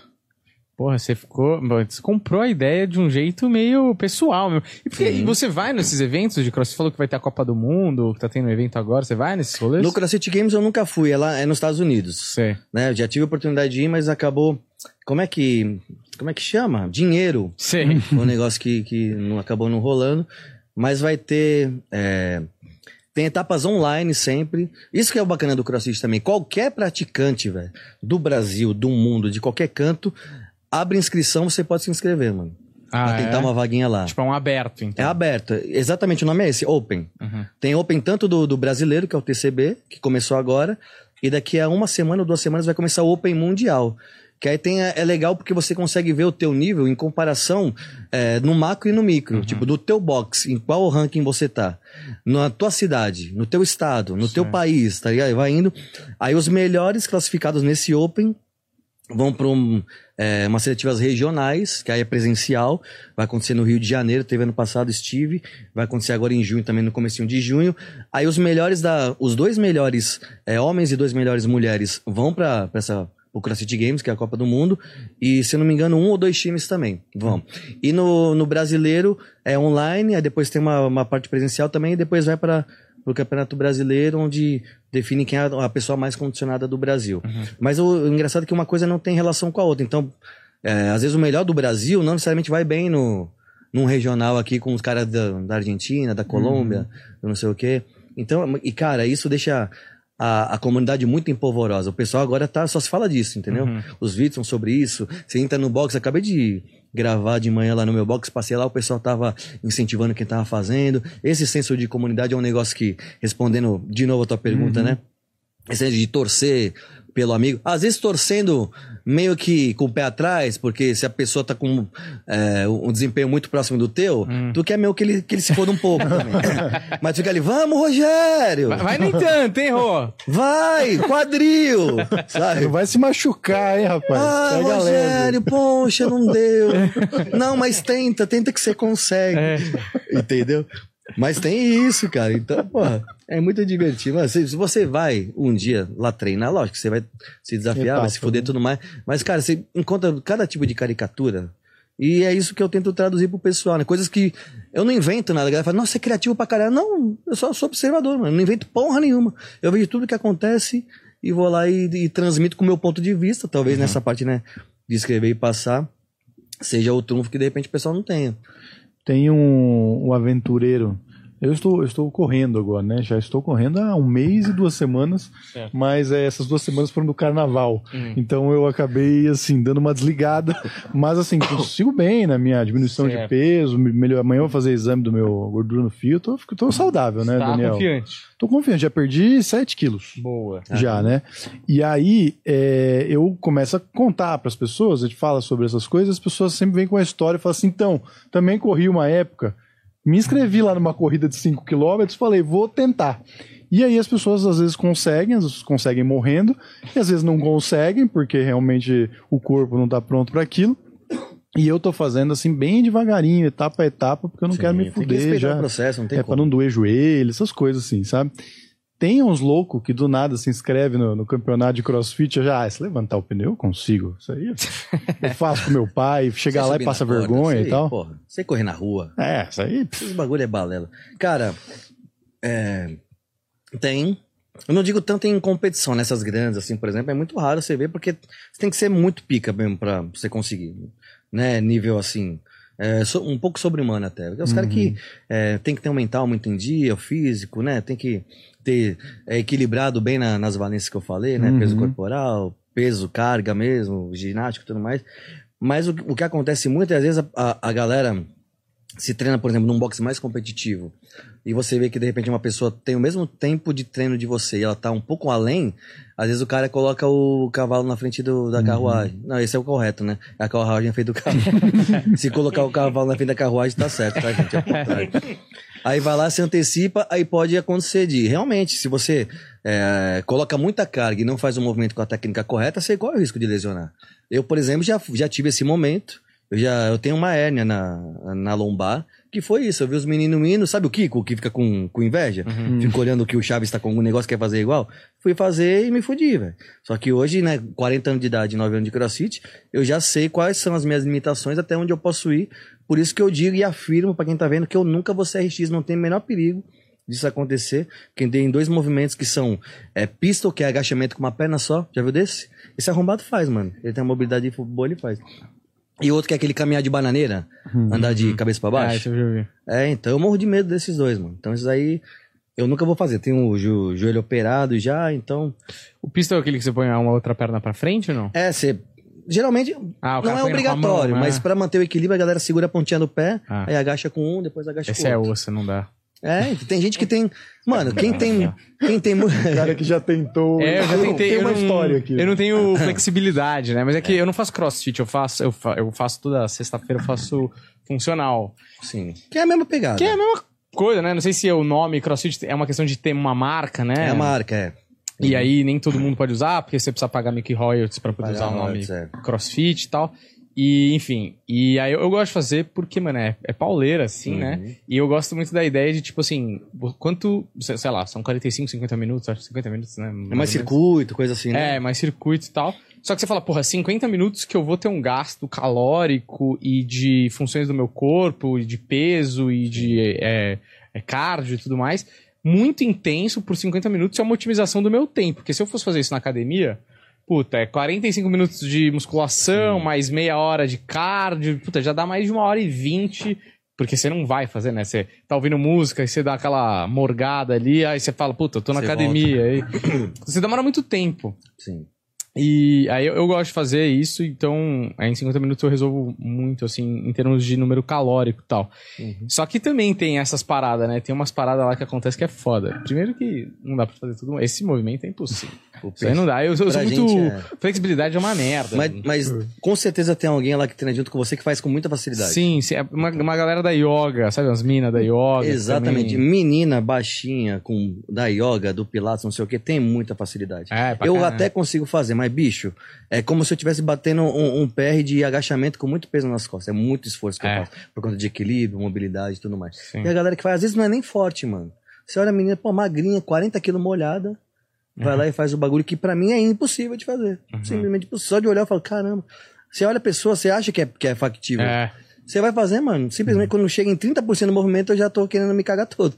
Porra, você ficou. Você comprou a ideia de um jeito meio pessoal, meu. E, porque, Sim. e você vai nesses eventos de cross? Você falou que vai ter a Copa do Mundo, que tá tendo um evento agora. Você vai nesses rolês? No CrossFit Games eu nunca fui. É lá é nos Estados Unidos. Sei. Né? Eu já tive a oportunidade de ir, mas acabou. Como é que. Como é que chama? Dinheiro. Foi um negócio que, que não acabou não rolando. Mas vai ter. é, tem etapas online sempre. Isso que é o bacana do CrossFit também. Qualquer praticante, velho, do Brasil, do mundo, de qualquer canto, abre inscrição, você pode se inscrever, mano. Ah, pra tentar é? uma vaguinha lá. Tipo, é um aberto, É então. aberto. Exatamente, o nome é esse, Open. Uhum. Tem Open tanto do, do brasileiro, que é o TCB, que começou agora, e daqui a uma semana ou duas semanas vai começar o Open Mundial. Que aí tem, é legal porque você consegue ver o teu nível em comparação é, no macro e no micro. Tipo, do teu box, em qual ranking você tá. Na tua cidade, no teu estado, no teu país, tá ligado? Vai indo. Aí os melhores classificados nesse Open vão para um, é, umas seletivas regionais, que aí é presencial, vai acontecer no Rio de Janeiro, teve ano passado, estive, vai acontecer agora em junho, também no comecinho de junho. Aí os melhores da, os dois melhores é, homens e dois melhores mulheres vão para essa o CrossFit Games, que é a Copa do Mundo, e se eu não me engano, um ou dois times também vão. E no, no brasileiro é online, aí depois tem uma, uma parte presencial também, e depois vai para o Campeonato Brasileiro, onde define quem é a pessoa mais condicionada do Brasil. Mas o, o engraçado é que uma coisa não tem relação com a outra. Então, é, às vezes o melhor do Brasil não necessariamente vai bem no, num regional aqui com os caras da, da Argentina, da Colômbia, eu não sei o quê. Então, e cara, isso deixa a, a comunidade muito empolvorosa. O pessoal agora tá, só se fala disso, entendeu? Os vídeos são sobre isso. Você entra no box, acabei de gravar de manhã lá no meu box, passei lá, o pessoal tava incentivando quem tava fazendo. Esse senso de comunidade é um negócio que, respondendo de novo a tua pergunta, né? Esse negócio de torcer pelo amigo. Às vezes torcendo meio que com o pé atrás, porque se a pessoa tá com é, um desempenho muito próximo do teu, tu quer meio que ele, que ele se foda um pouco também. Mas fica ali, vamos, Rogério! Vai, vai nem tanto, hein, Rô? Vai, quadril! Sabe? Não vai se machucar, hein, rapaz? Ah, Pega. Rogério, poxa, não deu. Não, mas tenta, tenta que você consegue. É. Entendeu? Mas tem isso, cara. Então, porra, é muito divertido. Mas se se você vai um dia lá treinar, lógico que você vai se desafiar, vai se Etapa, fuder e tudo mais. Mas, cara, você encontra cada tipo de caricatura. E é isso que eu tento traduzir pro pessoal, né? Coisas que eu não invento nada. A galera fala, nossa, é criativo pra caralho. Não, eu só sou observador, mano. Não invento porra nenhuma. Eu vejo tudo que acontece e vou lá e, e transmito com o meu ponto de vista. Talvez nessa parte, né, de escrever e passar, seja o trunfo que de repente o pessoal não tenha. Tem um, um aventureiro Eu estou, eu estou correndo agora, né? Já estou correndo há um mês e duas semanas, Certo. mas é, essas duas semanas foram do carnaval. Hum. Então eu acabei, assim, dando uma desligada. Mas, assim, consigo bem na minha diminuição Certo. de peso. me- Melhor, amanhã eu vou fazer exame do meu gordura no fio. Tô, fico- tô saudável, né, tá Daniel? confiante. Tô confiante, já perdi 7 quilos. Boa. Já, né? E aí é, eu começo a contar para as pessoas, a gente fala sobre essas coisas, as pessoas sempre vêm com a história e falam assim: então, também corri uma época, me inscrevi lá numa corrida de 5 km, falei, vou tentar. E aí as pessoas às vezes conseguem, às vezes conseguem morrendo, e às vezes não conseguem, porque realmente o corpo não está pronto para aquilo. E eu tô fazendo assim bem devagarinho, etapa a etapa, porque eu não Sim, quero me tem que fuder já o processo, não tem é pra como. não doer joelho, essas coisas assim, sabe? Tem uns loucos que do nada se inscrevem no, no campeonato de crossfit, já, ah, se levantar o pneu, eu consigo. Isso aí eu faço com meu pai, chegar lá e passa corda, vergonha sei, e tal. Porra, você correr na rua. É, isso aí. Esse bagulho é balela. Cara, é, tem. Eu não digo tanto em competição nessas grandes, assim, por exemplo, é muito raro você ver, porque você tem que ser muito pica mesmo pra você conseguir, né? Nível assim. é, um pouco sobre-humano até. Porque os caras que é, tem que ter um mental muito em dia, o físico, né? Tem que ter é, equilibrado bem na- nas valências que eu falei, né? Uhum. Peso corporal, peso, carga mesmo, ginástica e tudo mais. Mas o, o que acontece muito é, vezes, a, a- a galera se treina, por exemplo, num boxe mais competitivo, e você vê que de repente uma pessoa tem o mesmo tempo de treino de você e ela tá um pouco além, às vezes o cara coloca o cavalo na frente do- da carruagem. Não, esse é o correto, né? A carruagem é feita do cavalo. se colocar o cavalo na frente da carruagem, tá certo, tá, gente? É contrário. Aí vai lá, se antecipa, aí pode acontecer de. Realmente, se você é, coloca muita carga e não faz o movimento com a técnica correta, você corre o risco de lesionar. Eu, por exemplo, já, já tive esse momento. Eu já eu tenho uma hérnia na, na lombar, que foi isso. Eu vi os meninos indo, sabe o Kiko, que fica com, com inveja? Fica olhando que o Chaves tá com algum negócio, quer fazer igual. Fui fazer e me fudi, velho. Só que hoje, né, 40 anos de idade, 9 anos de crossfit, eu já sei quais são as minhas limitações, até onde eu posso ir. Por isso que eu digo e afirmo pra quem tá vendo que eu nunca vou ser RX, não tem o menor perigo disso acontecer. Quem tem dois movimentos que são é, pistol, que é agachamento com uma perna só. Já viu desse? Esse arrombado faz, mano. Ele tem uma mobilidade boa, ele faz. E outro que é aquele caminhar de bananeira, andar de cabeça pra Ah, baixo. isso eu já vi. É, então eu morro de medo desses dois, mano. Então esses aí eu nunca vou fazer. Tenho o jo- joelho operado já, então. O pistol é aquele que você põe uma outra perna pra frente ou não? É, você. Geralmente Ah, não é obrigatório, mão, né? mas pra manter o equilíbrio a galera segura a pontinha do pé, Ah. aí agacha com um, depois agacha Esse com o é outro. osso, não dá. É, tem gente que tem. Mano, quem tem. Quem tem. O cara que já tentou. É, eu já tentei. Tem eu uma não, história aqui. Eu não tenho flexibilidade, né? Mas é que eu não faço crossfit, eu faço, eu fa- eu faço toda sexta-feira, eu faço funcional. Sim. Que é a mesma pegada. Que é a mesma coisa, né? Não sei se o nome crossfit é uma questão de ter uma marca, né? É a marca, é. E aí nem todo mundo pode usar, porque você precisa pagar que royalties pra poder Pagar usar o nome é. crossfit e tal. E, enfim, e aí eu, eu gosto de fazer porque, mano, é, é pauleira, assim, Uhum. né? E eu gosto muito da ideia de, tipo assim, quanto, sei sei lá, são 45, 50 minutos, acho que 50 minutos, né? É mais ou menos. circuito, coisa assim, né? É, mais circuito e tal. Só que você fala, porra, 50 minutos que eu vou ter um gasto calórico e de funções do meu corpo, e de peso e de é, é, cardio e tudo mais, muito intenso por 50 minutos é uma otimização do meu tempo. Porque se eu fosse fazer isso na academia, puta, é 45 minutos de musculação, mais meia hora de cardio, puta, já dá mais de uma hora e vinte. Porque você não vai fazer, né? Você tá ouvindo música e você dá aquela morgada ali, aí você fala, puta, eu tô na Você academia. Aí... Você demora muito tempo. Sim. E aí eu, eu gosto de fazer isso, então aí em 50 minutos eu resolvo muito, assim, em termos de número calórico e tal. Uhum. Só que também tem essas paradas, né? Tem umas paradas lá que acontecem que é foda. Primeiro que não dá pra fazer tudo. Esse movimento é impossível. Isso aí não dá. Eu, eu sou muito. é- Flexibilidade é uma merda. Mas, mas com certeza tem alguém lá que treina junto com você que faz com muita facilidade. Sim, sim, é uma, uma galera da yoga, sabe? As minas da yoga. Exatamente. também. Menina baixinha, com da yoga, do pilates, não sei o que, tem muita facilidade. É, eu até consigo fazer, mas, bicho, é como se eu estivesse batendo um, um PR de agachamento com muito peso nas costas. É muito esforço que É. eu faço. Por conta de equilíbrio, mobilidade e tudo mais. Sim. E a galera que faz, às vezes não é nem forte, mano. Você olha a menina, pô, magrinha, 40 quilos molhada, vai Uhum. lá e faz o bagulho que pra mim é impossível de fazer. Simplesmente impossível. Só de olhar eu falo, caramba. Você olha a pessoa, você acha que é, que é factível. É. Você vai fazer, mano. Simplesmente quando chega em 30% do movimento, eu já tô querendo me cagar todo.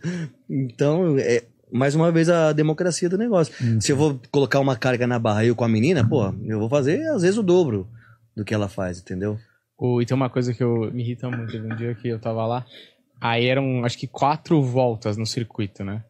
Então, é mais uma vez a democracia do negócio. Se eu vou colocar uma carga na barra eu com a menina, pô, eu vou fazer às vezes o dobro do que ela faz, entendeu? O, e tem uma coisa que eu, me irrita muito. Um dia que eu tava lá Aí eram, acho que, quatro voltas no circuito, né?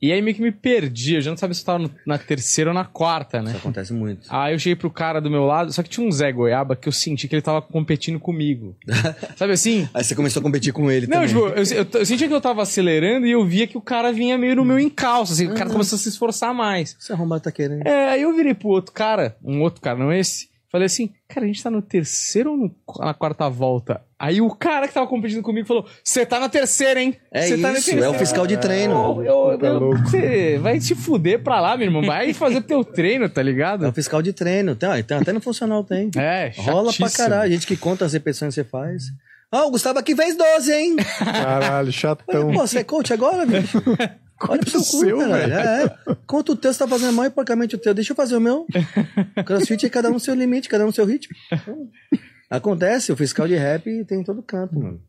E aí meio que me perdi, eu já não sabia se eu tava no- na terceira ou na quarta, né? Isso acontece muito. Aí eu cheguei pro cara do meu lado, só que tinha um Zé Goiaba que eu senti que ele tava competindo comigo. Sabe assim? Aí você começou a competir com ele Não, também. tipo, eu, eu, eu sentia que eu tava acelerando e eu via que o cara vinha meio no meu encalço, assim, o cara começou a se esforçar mais. Você arrombado tá querendo. É, aí eu virei pro outro cara, um outro cara, não esse. Falei assim, cara, a gente tá no terceiro ou no- na quarta volta? Aí o cara que tava competindo comigo falou: Você tá na terceira, hein? É Cê tá na isso, é o fiscal de treino. Eu, Tá. Você vai se fuder pra lá, meu irmão. Vai fazer teu treino, tá É o ligado? fiscal de treino. Tem, tem até no funcional tem. É, Rola pra chatíssimo. caralho. Gente que conta as repetições que você faz. Ó, o Gustavo aqui fez 12, hein? Caralho, chatão. Pô, você é coach agora, bicho? Olha pro seu cu, seu, caralho. É, é. Conta o teu, você tá fazendo mal e porcamente o teu. Deixa eu fazer o meu. Crossfit é cada um seu limite, cada um seu ritmo. Acontece, o fiscal de rap tem em todo canto, mano.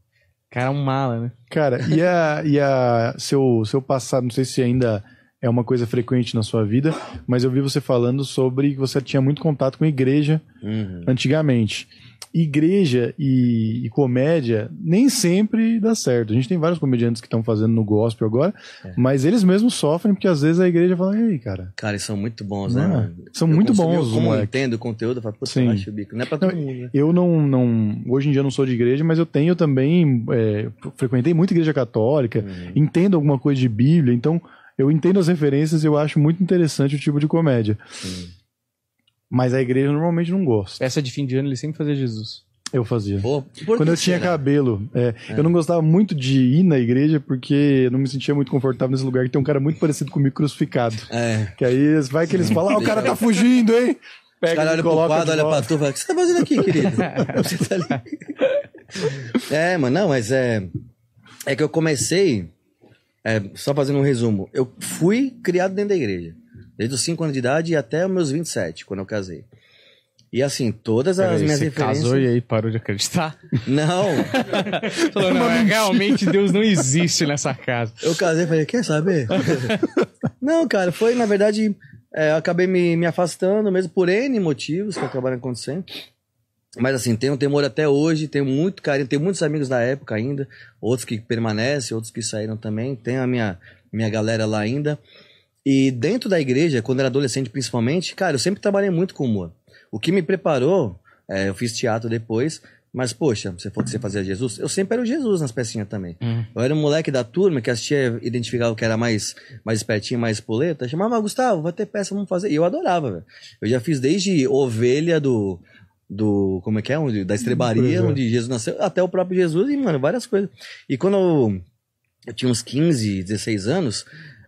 Cara, é um mala, né? Cara, e a, e a seu, seu passado, não sei se ainda é uma coisa frequente na sua vida, mas eu vi você falando sobre que você tinha muito contato com igreja Uhum. antigamente. Igreja e, e comédia nem sempre dá certo. A gente tem vários comediantes que estão fazendo no gospel agora, É. mas eles mesmos sofrem porque às vezes a igreja fala, ei, cara, Cara, eles são muito bons, Não né? é? mano? São Eu muito bons, Como eu moleque. entendo o conteúdo, eu falo, acho o bico. Não é pra todo mundo, né? Eu não, não. Hoje em dia não sou de igreja, mas eu tenho também. é, frequentei muito igreja católica, Uhum. entendo alguma coisa de Bíblia, então eu entendo as referências e eu acho muito interessante o tipo de comédia. Sim. Mas a igreja normalmente não gosta. Festa de fim de ano ele sempre fazia Jesus. Eu fazia. Pô, Quando eu tinha será? cabelo, é, eu não gostava muito de ir na igreja porque eu não me sentia muito confortável nesse lugar que tem um cara muito parecido comigo crucificado. É. Que aí vai que eles falam, ah, o cara tá fugindo, hein? Os Pega caras e olham pro coloca quadro, de olham pra tu e falam, o que você tá fazendo aqui, querido? Você tá ali. É, mano, não, mas é. É que eu comecei. é, só fazendo um resumo. Eu fui criado dentro da igreja. Desde os 5 anos de idade até os meus 27, quando eu casei. E assim, todas as Peraí, minhas você referências. casou e aí parou de acreditar? Não, Falou, não, é, realmente Deus não existe nessa casa. eu casei e falei, quer saber? não, cara, foi, na verdade, é, eu acabei me, me afastando mesmo por N motivos que acabaram acontecendo. Mas assim, tenho temor até hoje, tenho muito carinho, tenho muitos amigos da época ainda, outros que permanecem, outros que saíram também, tenho a minha, minha galera lá ainda. E dentro da igreja, quando era adolescente principalmente, cara, eu sempre trabalhei muito com humor. O que me preparou, é, eu fiz teatro depois, mas poxa, você falou que você fazia Jesus, eu sempre era o Jesus nas pecinhas também. Hum. Eu era um moleque da turma que assistia, identificava o que era mais, mais espertinho, mais poleta, chamava Gustavo, vai ter peça, vamos fazer. E eu adorava, velho. Eu já fiz desde ovelha do. Do. Como é que é? Onde, da estrebaria, é. onde Jesus nasceu, até o próprio Jesus, e, mano, várias coisas. E quando eu, eu tinha uns 15, 16 anos,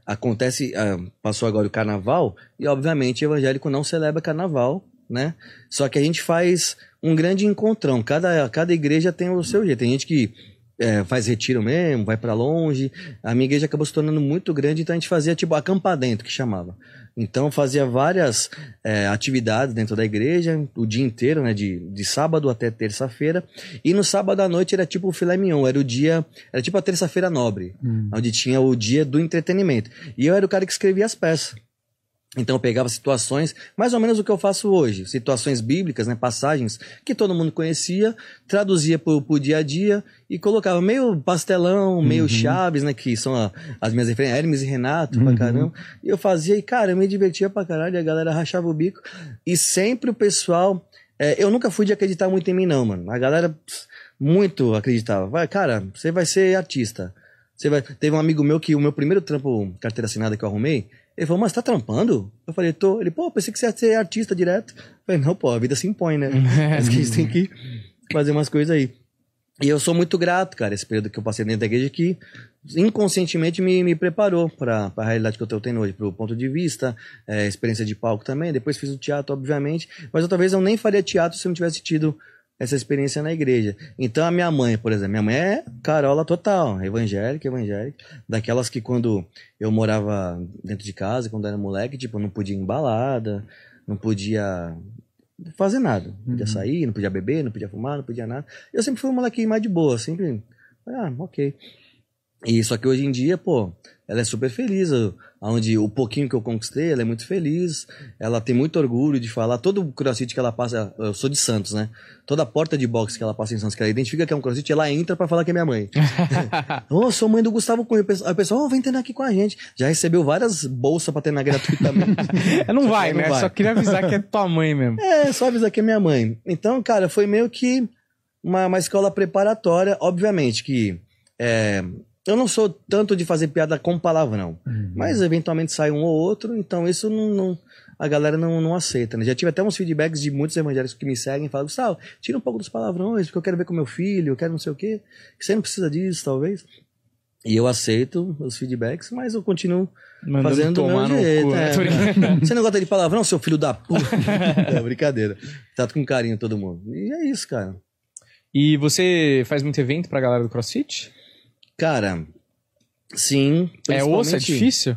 acontece. ah, passou agora o carnaval, e obviamente evangélico não celebra carnaval, né? Só que a gente faz um grande encontrão. Cada, cada igreja tem o seu jeito. Tem gente que é, faz retiro mesmo, vai pra longe. A minha igreja acabou se tornando muito grande, então a gente fazia tipo acampar dentro, que chamava. Então fazia várias é, atividades dentro da igreja, o dia inteiro, né? De, de sábado até terça-feira. E no sábado à noite era tipo o filé mignon, era o dia. Era tipo a terça-feira nobre, onde tinha o dia do entretenimento. E eu era o cara que escrevia as peças. Então eu pegava situações, mais ou menos o que eu faço hoje, situações bíblicas, né, passagens que todo mundo conhecia, traduzia pro, pro dia a dia e colocava meio pastelão, meio chaves, né, que são a- as minhas referências, Hermes e Renato, pra caramba. E eu fazia e, cara, eu me divertia pra caralho, a galera rachava o bico. E sempre o pessoal, é, eu nunca fui de acreditar muito em mim não, mano. A galera muito acreditava. Vai, cara, você vai ser artista. Você vai... Teve um amigo meu que o meu primeiro trampo, carteira assinada que eu arrumei, ele falou, mas tá trampando? Eu falei, tô. Ele, pô, pensei que você ia ser artista direto. Eu falei, não, pô, a vida se impõe, né? Mas que a gente tem que fazer umas coisas aí. E eu sou muito grato, cara, esse período que eu passei dentro da igreja que inconscientemente me, me preparou para a realidade que eu tô tendo hoje, pro ponto de vista, é, experiência de palco também. Depois fiz o teatro, obviamente, mas outra vez eu nem faria teatro se eu não tivesse tido essa experiência na igreja. Então a minha mãe, por exemplo, minha mãe é carola total, evangélica, evangélica, daquelas que quando eu morava dentro de casa, quando era moleque, tipo, não podia ir em balada, não podia fazer nada, não podia sair, não podia beber, não podia fumar, não podia nada. Eu sempre fui um moleque mais de boa, sempre, ah, ok. E só que hoje em dia, pô, ela é super feliz. Onde o pouquinho que eu conquistei, ela é muito feliz. Ela tem muito orgulho de falar. Todo o crossfit que ela passa, eu sou de Santos, né? Toda porta de boxe que ela passa em Santos, que ela identifica que é um crossfit, ela entra pra falar que é minha mãe. Ô, sou mãe do Gustavo Cunha. Aí o pessoal, ô, vem treinar aqui com a gente. Já recebeu várias bolsas pra treinar gratuitamente. É, não vai, não né? vai. Só queria avisar que é tua mãe mesmo. É, só avisar que é minha mãe. Então, cara, foi meio que uma, uma escola preparatória. Obviamente que é, eu não sou tanto de fazer piada com palavrão, mas eventualmente sai um ou outro, então isso não, não- a galera não, não aceita. Né? Já tive até uns feedbacks de muitos evangélicos que me seguem e falam, Gustavo, tira um pouco dos palavrões, porque eu quero ver com meu filho, eu quero não sei o quê. Você não precisa disso, talvez. E eu aceito os feedbacks, mas eu continuo Mandando fazendo do tomar meu jeito. cu. é. Você não gosta de palavrão, seu filho da puta? é brincadeira. Trato com carinho todo mundo. E é isso, cara. E você faz muito evento pra galera do CrossFit? Cara, sim. É osso? É difícil?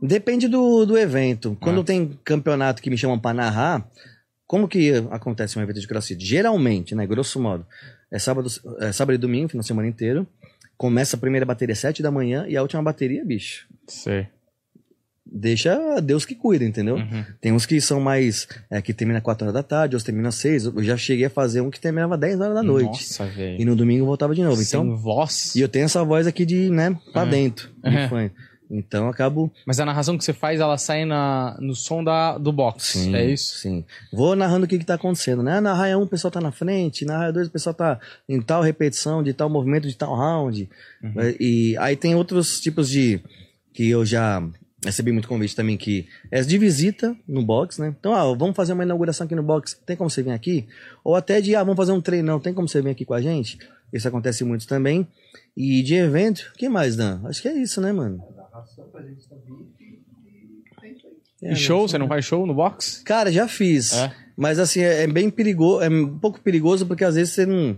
Depende do, do evento. Quando Ah. tem campeonato que me chamam pra narrar, como que acontece um evento de crossfit? Geralmente, né, grosso modo, é sábado, é sábado e domingo, final de semana inteiro. Começa a primeira bateria às 7 da manhã e a última bateria, bicho. Sei. Deixa Deus que cuida, entendeu? Uhum. Tem uns que são mais. É, que termina 4 horas da tarde, outros terminam 6. Eu já cheguei a fazer um que terminava 10 horas da noite. Nossa, velho. E no domingo voltava de novo. Então, Sem voz. E eu tenho essa voz aqui de, né, pra Uhum. dentro. de Uhum. Então eu acabo. Mas a narração que você faz, ela sai na, no som da, do box. é isso? Sim. Vou narrando o que, que tá acontecendo, né? Na raia 1 o pessoal tá na frente, na raia 2 o pessoal tá em tal repetição, de tal movimento, de tal round. Uhum. E aí tem outros tipos de. que eu já recebi muito convite também, que é de visita no box, né? Então, ah, vamos fazer uma inauguração aqui no box, tem como você vir aqui? Ou até de, ah, vamos fazer um treinão, tem como você vir aqui com a gente? Isso acontece muito também. E de evento, o que mais, Dan? Acho que é isso, né, mano? É, E show? Você não faz show no box? Cara, já fiz. É? Mas assim, é, é bem perigoso, é um pouco perigoso porque às vezes você não.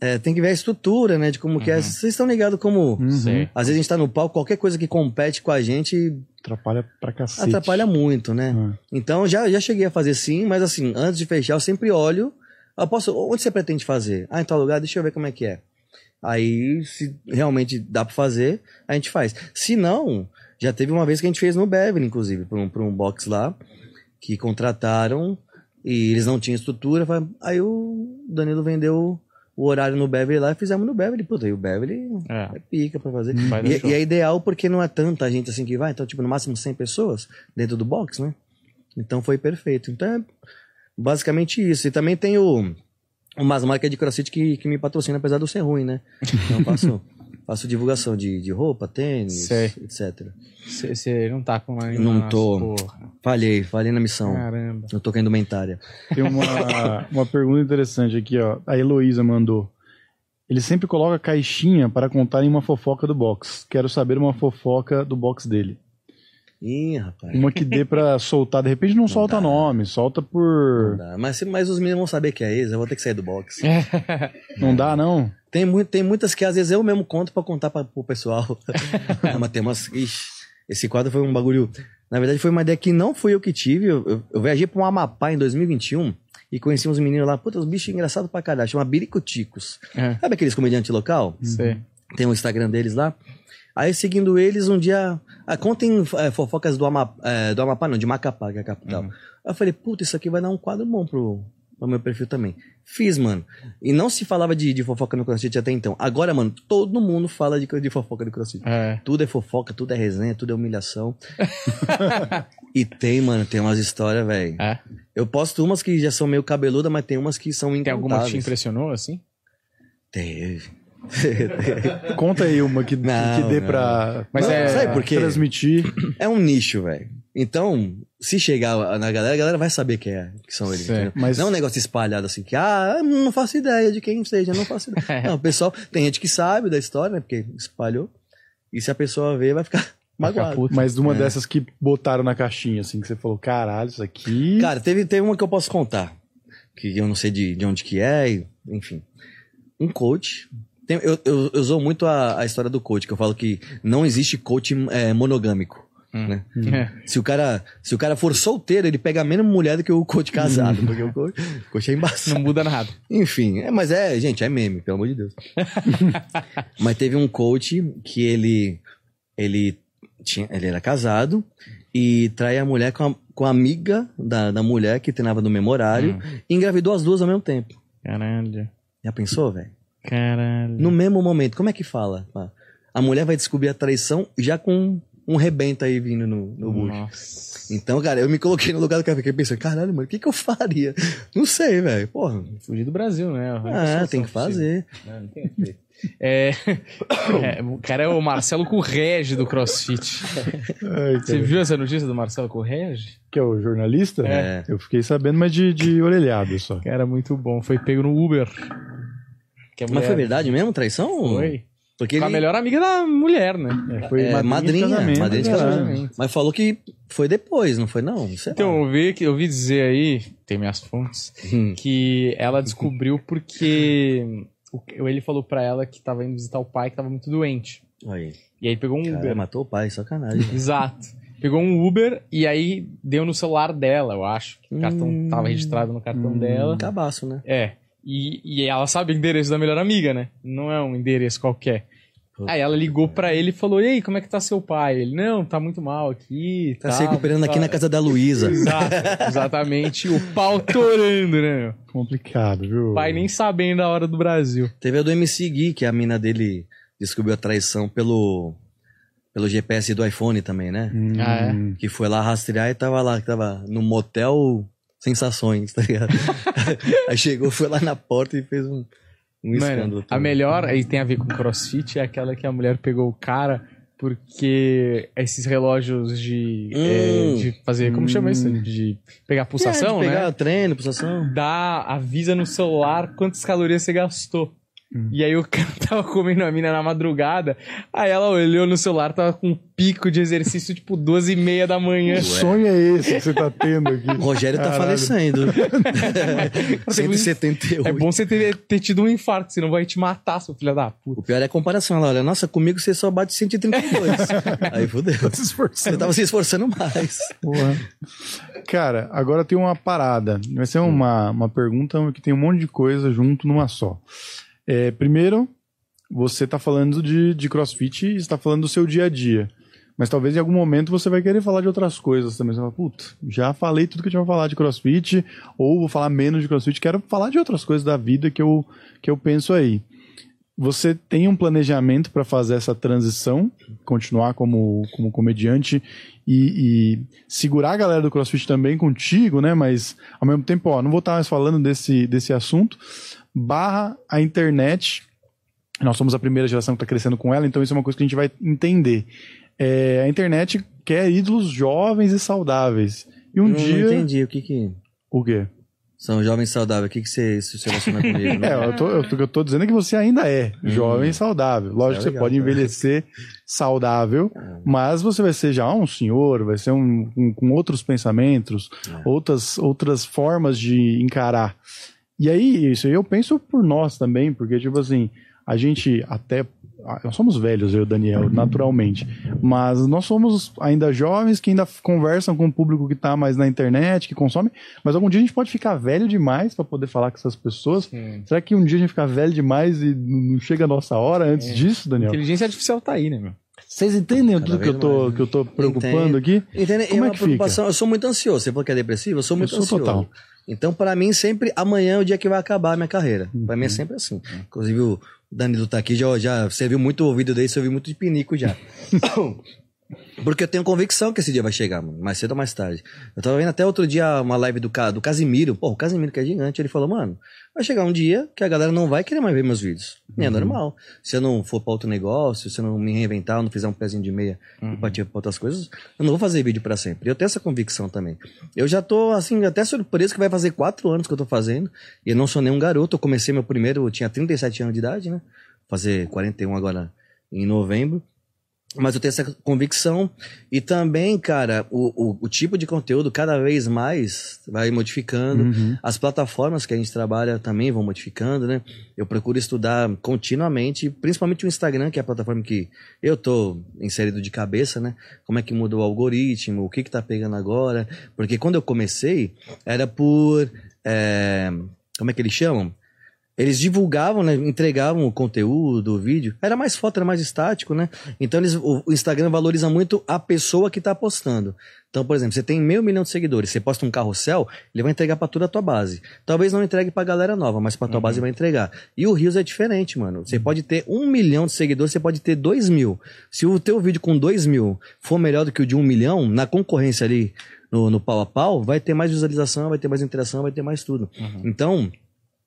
É, tem que ver a estrutura, né? De como que é. Vocês estão ligados como. Uhum. Às vezes a gente tá no palco, qualquer coisa que compete com a gente Atrapalha pra cacete. atrapalha muito, né? É. Então já, já cheguei a fazer sim, mas assim, antes de fechar, eu sempre olho. Eu posso, onde você pretende fazer? Ah, em tal lugar, deixa eu ver como é que é. Aí, se realmente dá pra fazer, a gente faz. Se não, já teve uma vez que a gente fez no Beverly, inclusive, pra um, pra um box lá, que contrataram e eles não tinham estrutura. Aí o Danilo vendeu o horário no Beverly lá e fizemos no Beverly. Puta, e o Beverly É. é pica pra fazer. E, show. e é ideal porque não é tanta gente assim que vai, então, tipo, no máximo 100 pessoas dentro do box, né? Então foi perfeito. Então é basicamente isso. E também tem o, umas marcas de crossfit que, que me patrocinam, apesar de eu ser ruim, né? Então eu faço, divulgação de, de roupa, tênis, Sei. etc. Você não tá com uma Não tô. Porra. Falhei, falhei na missão. Caramba. Eu tô com a indumentária. Tem uma, uma pergunta interessante aqui, ó. A Heloísa mandou. Ele sempre coloca caixinha para contarem uma fofoca do box. Quero saber uma fofoca do box dele. Ih, rapaz. Uma que dê pra soltar. De repente não, solta dá. nome, solta Não por. dá. Mas, mas os meninos vão saber que é ex, eu vou ter que sair do box. Não dá, não? Tem, muito, tem muitas que às vezes eu mesmo conto pra contar pra, pro pessoal. Não, mas tem umas. Ixi, esse quadro foi um bagulho. Na verdade, foi uma ideia que não fui eu que tive. Eu, eu, eu viajei pra um Amapá em 2021 e conheci uns meninos lá. Puta, os bichos engraçados pra caralho. Chama Biricuticos. É. Sabe aqueles comediantes local? Sei. Tem o Instagram deles lá. Aí, seguindo eles, um dia. Ah, contem é, fofocas do Amapá, é, do Amapá, não, de Macapá, que é a capital. Aí eu falei, puta, isso aqui vai dar um quadro bom pro, pro meu perfil também. Fiz, mano. E não se falava de, de fofoca no CrossFit até então. Agora, mano, todo mundo fala de, de fofoca no CrossFit. É. Tudo é fofoca, tudo é resenha, tudo é humilhação. e tem, mano, tem umas histórias, velho. É. Eu posto umas que já são meio cabeludas, mas tem umas que são Tem alguma que te incontáveis. impressionou, assim? Teve. Conta aí uma que, Não, que dê não. pra Mas Não, é- sabe por quê? transmitir. É um nicho, velho. Então, se chegar na galera, a galera vai saber quem é, que são eles. Certo. Mas- Não é um negócio espalhado assim, que, ah, não faço ideia de quem seja, não faço ideia. não, o pessoal, tem gente que sabe da história, né, porque espalhou. E se a pessoa ver, vai ficar magoado. Mas uma É. dessas que botaram na caixinha, assim, que você falou, caralho, isso aqui. Cara, teve, teve uma que eu posso contar, que eu não sei de, de onde que é, e- enfim. Um coach. Tem- eu, eu, eu usou muito a, a história do coach, que eu falo que não existe coach é, monogâmico. né? É. Se o, cara, se o cara for solteiro, ele pega menos mulher do que o coach casado, porque o coach, o coach é embaçado. Não muda nada. Enfim, é, mas é, gente, é meme, pelo amor de Deus. mas teve um coach que ele ele tinha, ele era casado e traía a mulher com a, com a amiga da, da mulher que treinava no mesmo horário e engravidou as duas ao mesmo tempo. Caralho. Já pensou, velho? Caralho. No mesmo momento, como é que fala? A mulher vai descobrir a traição já com um rebento aí vindo no, no bucho. Nossa. Então, cara, eu me coloquei no lugar do cara, fiquei pensando, caralho, mano, o que que eu faria? Não sei, velho. Porra, Fugir do Brasil, né? ah, tem que fazer. Não, não tem o que fazer. É, é, o cara é o Marcelo Correge do CrossFit. Ai, Você viu essa notícia do Marcelo Correge? Que é o jornalista? É. Eu fiquei sabendo, mas de, de orelhado só. Cara, muito bom. Foi pego no Uber. Que a Mas foi verdade mesmo, traição? Foi. Porque Com a ele melhor amiga da mulher, né? É, foi é, madrinha, casamento, madrinha de né? casamento. Mas falou que foi depois, não foi não? Sei Então, lá. eu vi, que- eu ouvi dizer aí, tem minhas fontes, Hum. que ela descobriu porque o- ele falou pra ela que tava indo visitar o pai que tava muito doente. Aí, E aí pegou um cara, Uber. matou o pai, sacanagem. Exato. Pegou um Uber e aí deu no celular dela, eu acho. que O cartão Hum. tava registrado no cartão dela. Cabaço, né? É. E, e ela sabe o endereço da melhor amiga, né? Não é um endereço qualquer. Puta. Aí ela ligou pra ele e falou: E aí, como é que tá seu pai? Ele, não, tá muito mal aqui. Tá se recuperando aqui tá. na casa da Luísa. Exato, exatamente. O pau torando, né, meu? Complicado, viu? O pai nem sabendo a hora do Brasil. Teve a do MC Gui, que a mina dele descobriu a traição pelo, pelo GPS do iPhone também, né? Hum, Ah, Que foi lá rastrear e tava lá, que tava no motel Sensações, tá ligado? Aí chegou, foi lá na porta e fez um, um escândalo. Mano, a também. melhor, aí tem a ver com crossfit, é aquela que a mulher pegou o cara porque esses relógios de, Hum. é, de fazer, como chama isso? De pegar pulsação, é, de pegar né? treino, pulsação. Dá, avisa no celular quantas calorias você gastou. E aí o cara tava comendo a mina na madrugada, aí ela olhou no celular, tava com um pico de exercício tipo duas e meia da manhã. Que sonho é esse que você tá tendo aqui? O Rogério tá Caralho. falecendo. 178. É bom você ter, ter tido um infarto, senão vai te matar, seu filho da puta. O pior é a comparação. Ela olha, nossa, comigo você só bate 132. Aí fudeu. se esforçando. Você tava se esforçando mais. Porra. Cara, agora tem uma parada. Vai ser uma, uma pergunta que tem um monte de coisa junto numa só. É, primeiro, você tá falando de, de crossfit e está falando do seu dia a dia. Mas talvez em algum momento você vai querer falar de outras coisas também. Você fala, puta, já falei tudo que eu tinha pra falar de crossfit, ou vou falar menos de crossfit, quero falar de outras coisas da vida que eu, que eu penso aí. Você tem um planejamento para fazer essa transição, continuar como, como comediante e, e segurar a galera do CrossFit também contigo, né? Mas ao mesmo tempo, ó, não vou estar mais falando desse, desse assunto. Barra a internet. Nós somos a primeira geração que está crescendo com ela, então isso é uma coisa que a gente vai entender. É, a internet quer ídolos jovens e saudáveis. E um não, dia. não entendi o que que... O quê? São jovens saudáveis. O que que você se relaciona comigo? né? É, eu tô, eu eu tô dizendo é que você ainda é jovem e saudável. Lógico é que você legal, pode envelhecer saudável, mas você vai ser já um senhor, vai ser um, um- com outros pensamentos, É. outras, outras formas de encarar. E aí, isso aí eu penso por nós também, porque, tipo assim, a gente até. ah, Nós somos velhos, eu e o Daniel, naturalmente. Mas nós somos ainda jovens que ainda conversam com o público que tá mais na internet, que consome. Mas algum dia a gente pode ficar velho demais para poder falar com essas pessoas. Será que um dia a gente ficar velho demais e não chega a nossa hora antes disso, Daniel? Inteligência artificial tá aí, né, meu? Vocês entendem tudo que eu, tô, mais, né? que eu tô preocupando Entendo. aqui? Entende? Como é é uma que preocupação. Eu sou muito ansioso. Você falou que é depressivo? Eu sou muito sou ansioso. total. Então, para mim, sempre amanhã é o dia que vai acabar a minha carreira. Pra Uhum. mim é sempre assim. Inclusive, o Danilo tá aqui, já, já você viu muito o vídeo dele, você viu muito de pinico já. Porque eu tenho convicção que esse dia vai chegar, mano. Mais cedo ou mais tarde. Eu tava vendo até outro dia uma live do, do Casimiro. Pô, o Casimiro que é gigante. Ele falou, mano, vai chegar um dia que a galera não vai querer mais ver meus vídeos. E é normal. Se eu não for pra outro negócio, se eu não me reinventar, eu não fizer um pezinho de meia e partir pra outras coisas, eu não vou fazer vídeo pra sempre. Eu tenho essa convicção também. Eu já tô, assim, até surpreso que vai fazer quatro anos que eu tô fazendo. E eu não sou nenhum garoto. Eu comecei meu primeiro, eu tinha 37 anos de idade, né? Fazer 41 agora em novembro. Mas eu tenho essa convicção. E também, cara, o, o, o tipo de conteúdo cada vez mais vai modificando. Uhum. As plataformas que a gente trabalha também vão modificando, né? Eu procuro estudar continuamente, principalmente o Instagram, que é a plataforma que eu tô inserido de cabeça, né? Como é que mudou o algoritmo, o que que tá pegando agora. Porque quando eu comecei, era por... é, como é que eles chamam? Eles divulgavam, né? Entregavam o conteúdo, o vídeo. Era mais foto, era mais estático, né? Então eles, o, Instagram valoriza muito a pessoa que tá postando. Então, por exemplo, você tem meio milhão de seguidores, você posta um carrossel, ele vai entregar pra toda a tua base. Talvez não entregue pra galera nova, mas pra tua base vai entregar. E o Rios é diferente, mano. Você pode ter um milhão de seguidores, você pode ter dois mil. Se o teu vídeo com dois mil for melhor do que o de um milhão, na concorrência ali, no, no pau a pau, vai ter mais visualização, vai ter mais interação, vai ter mais tudo. Então,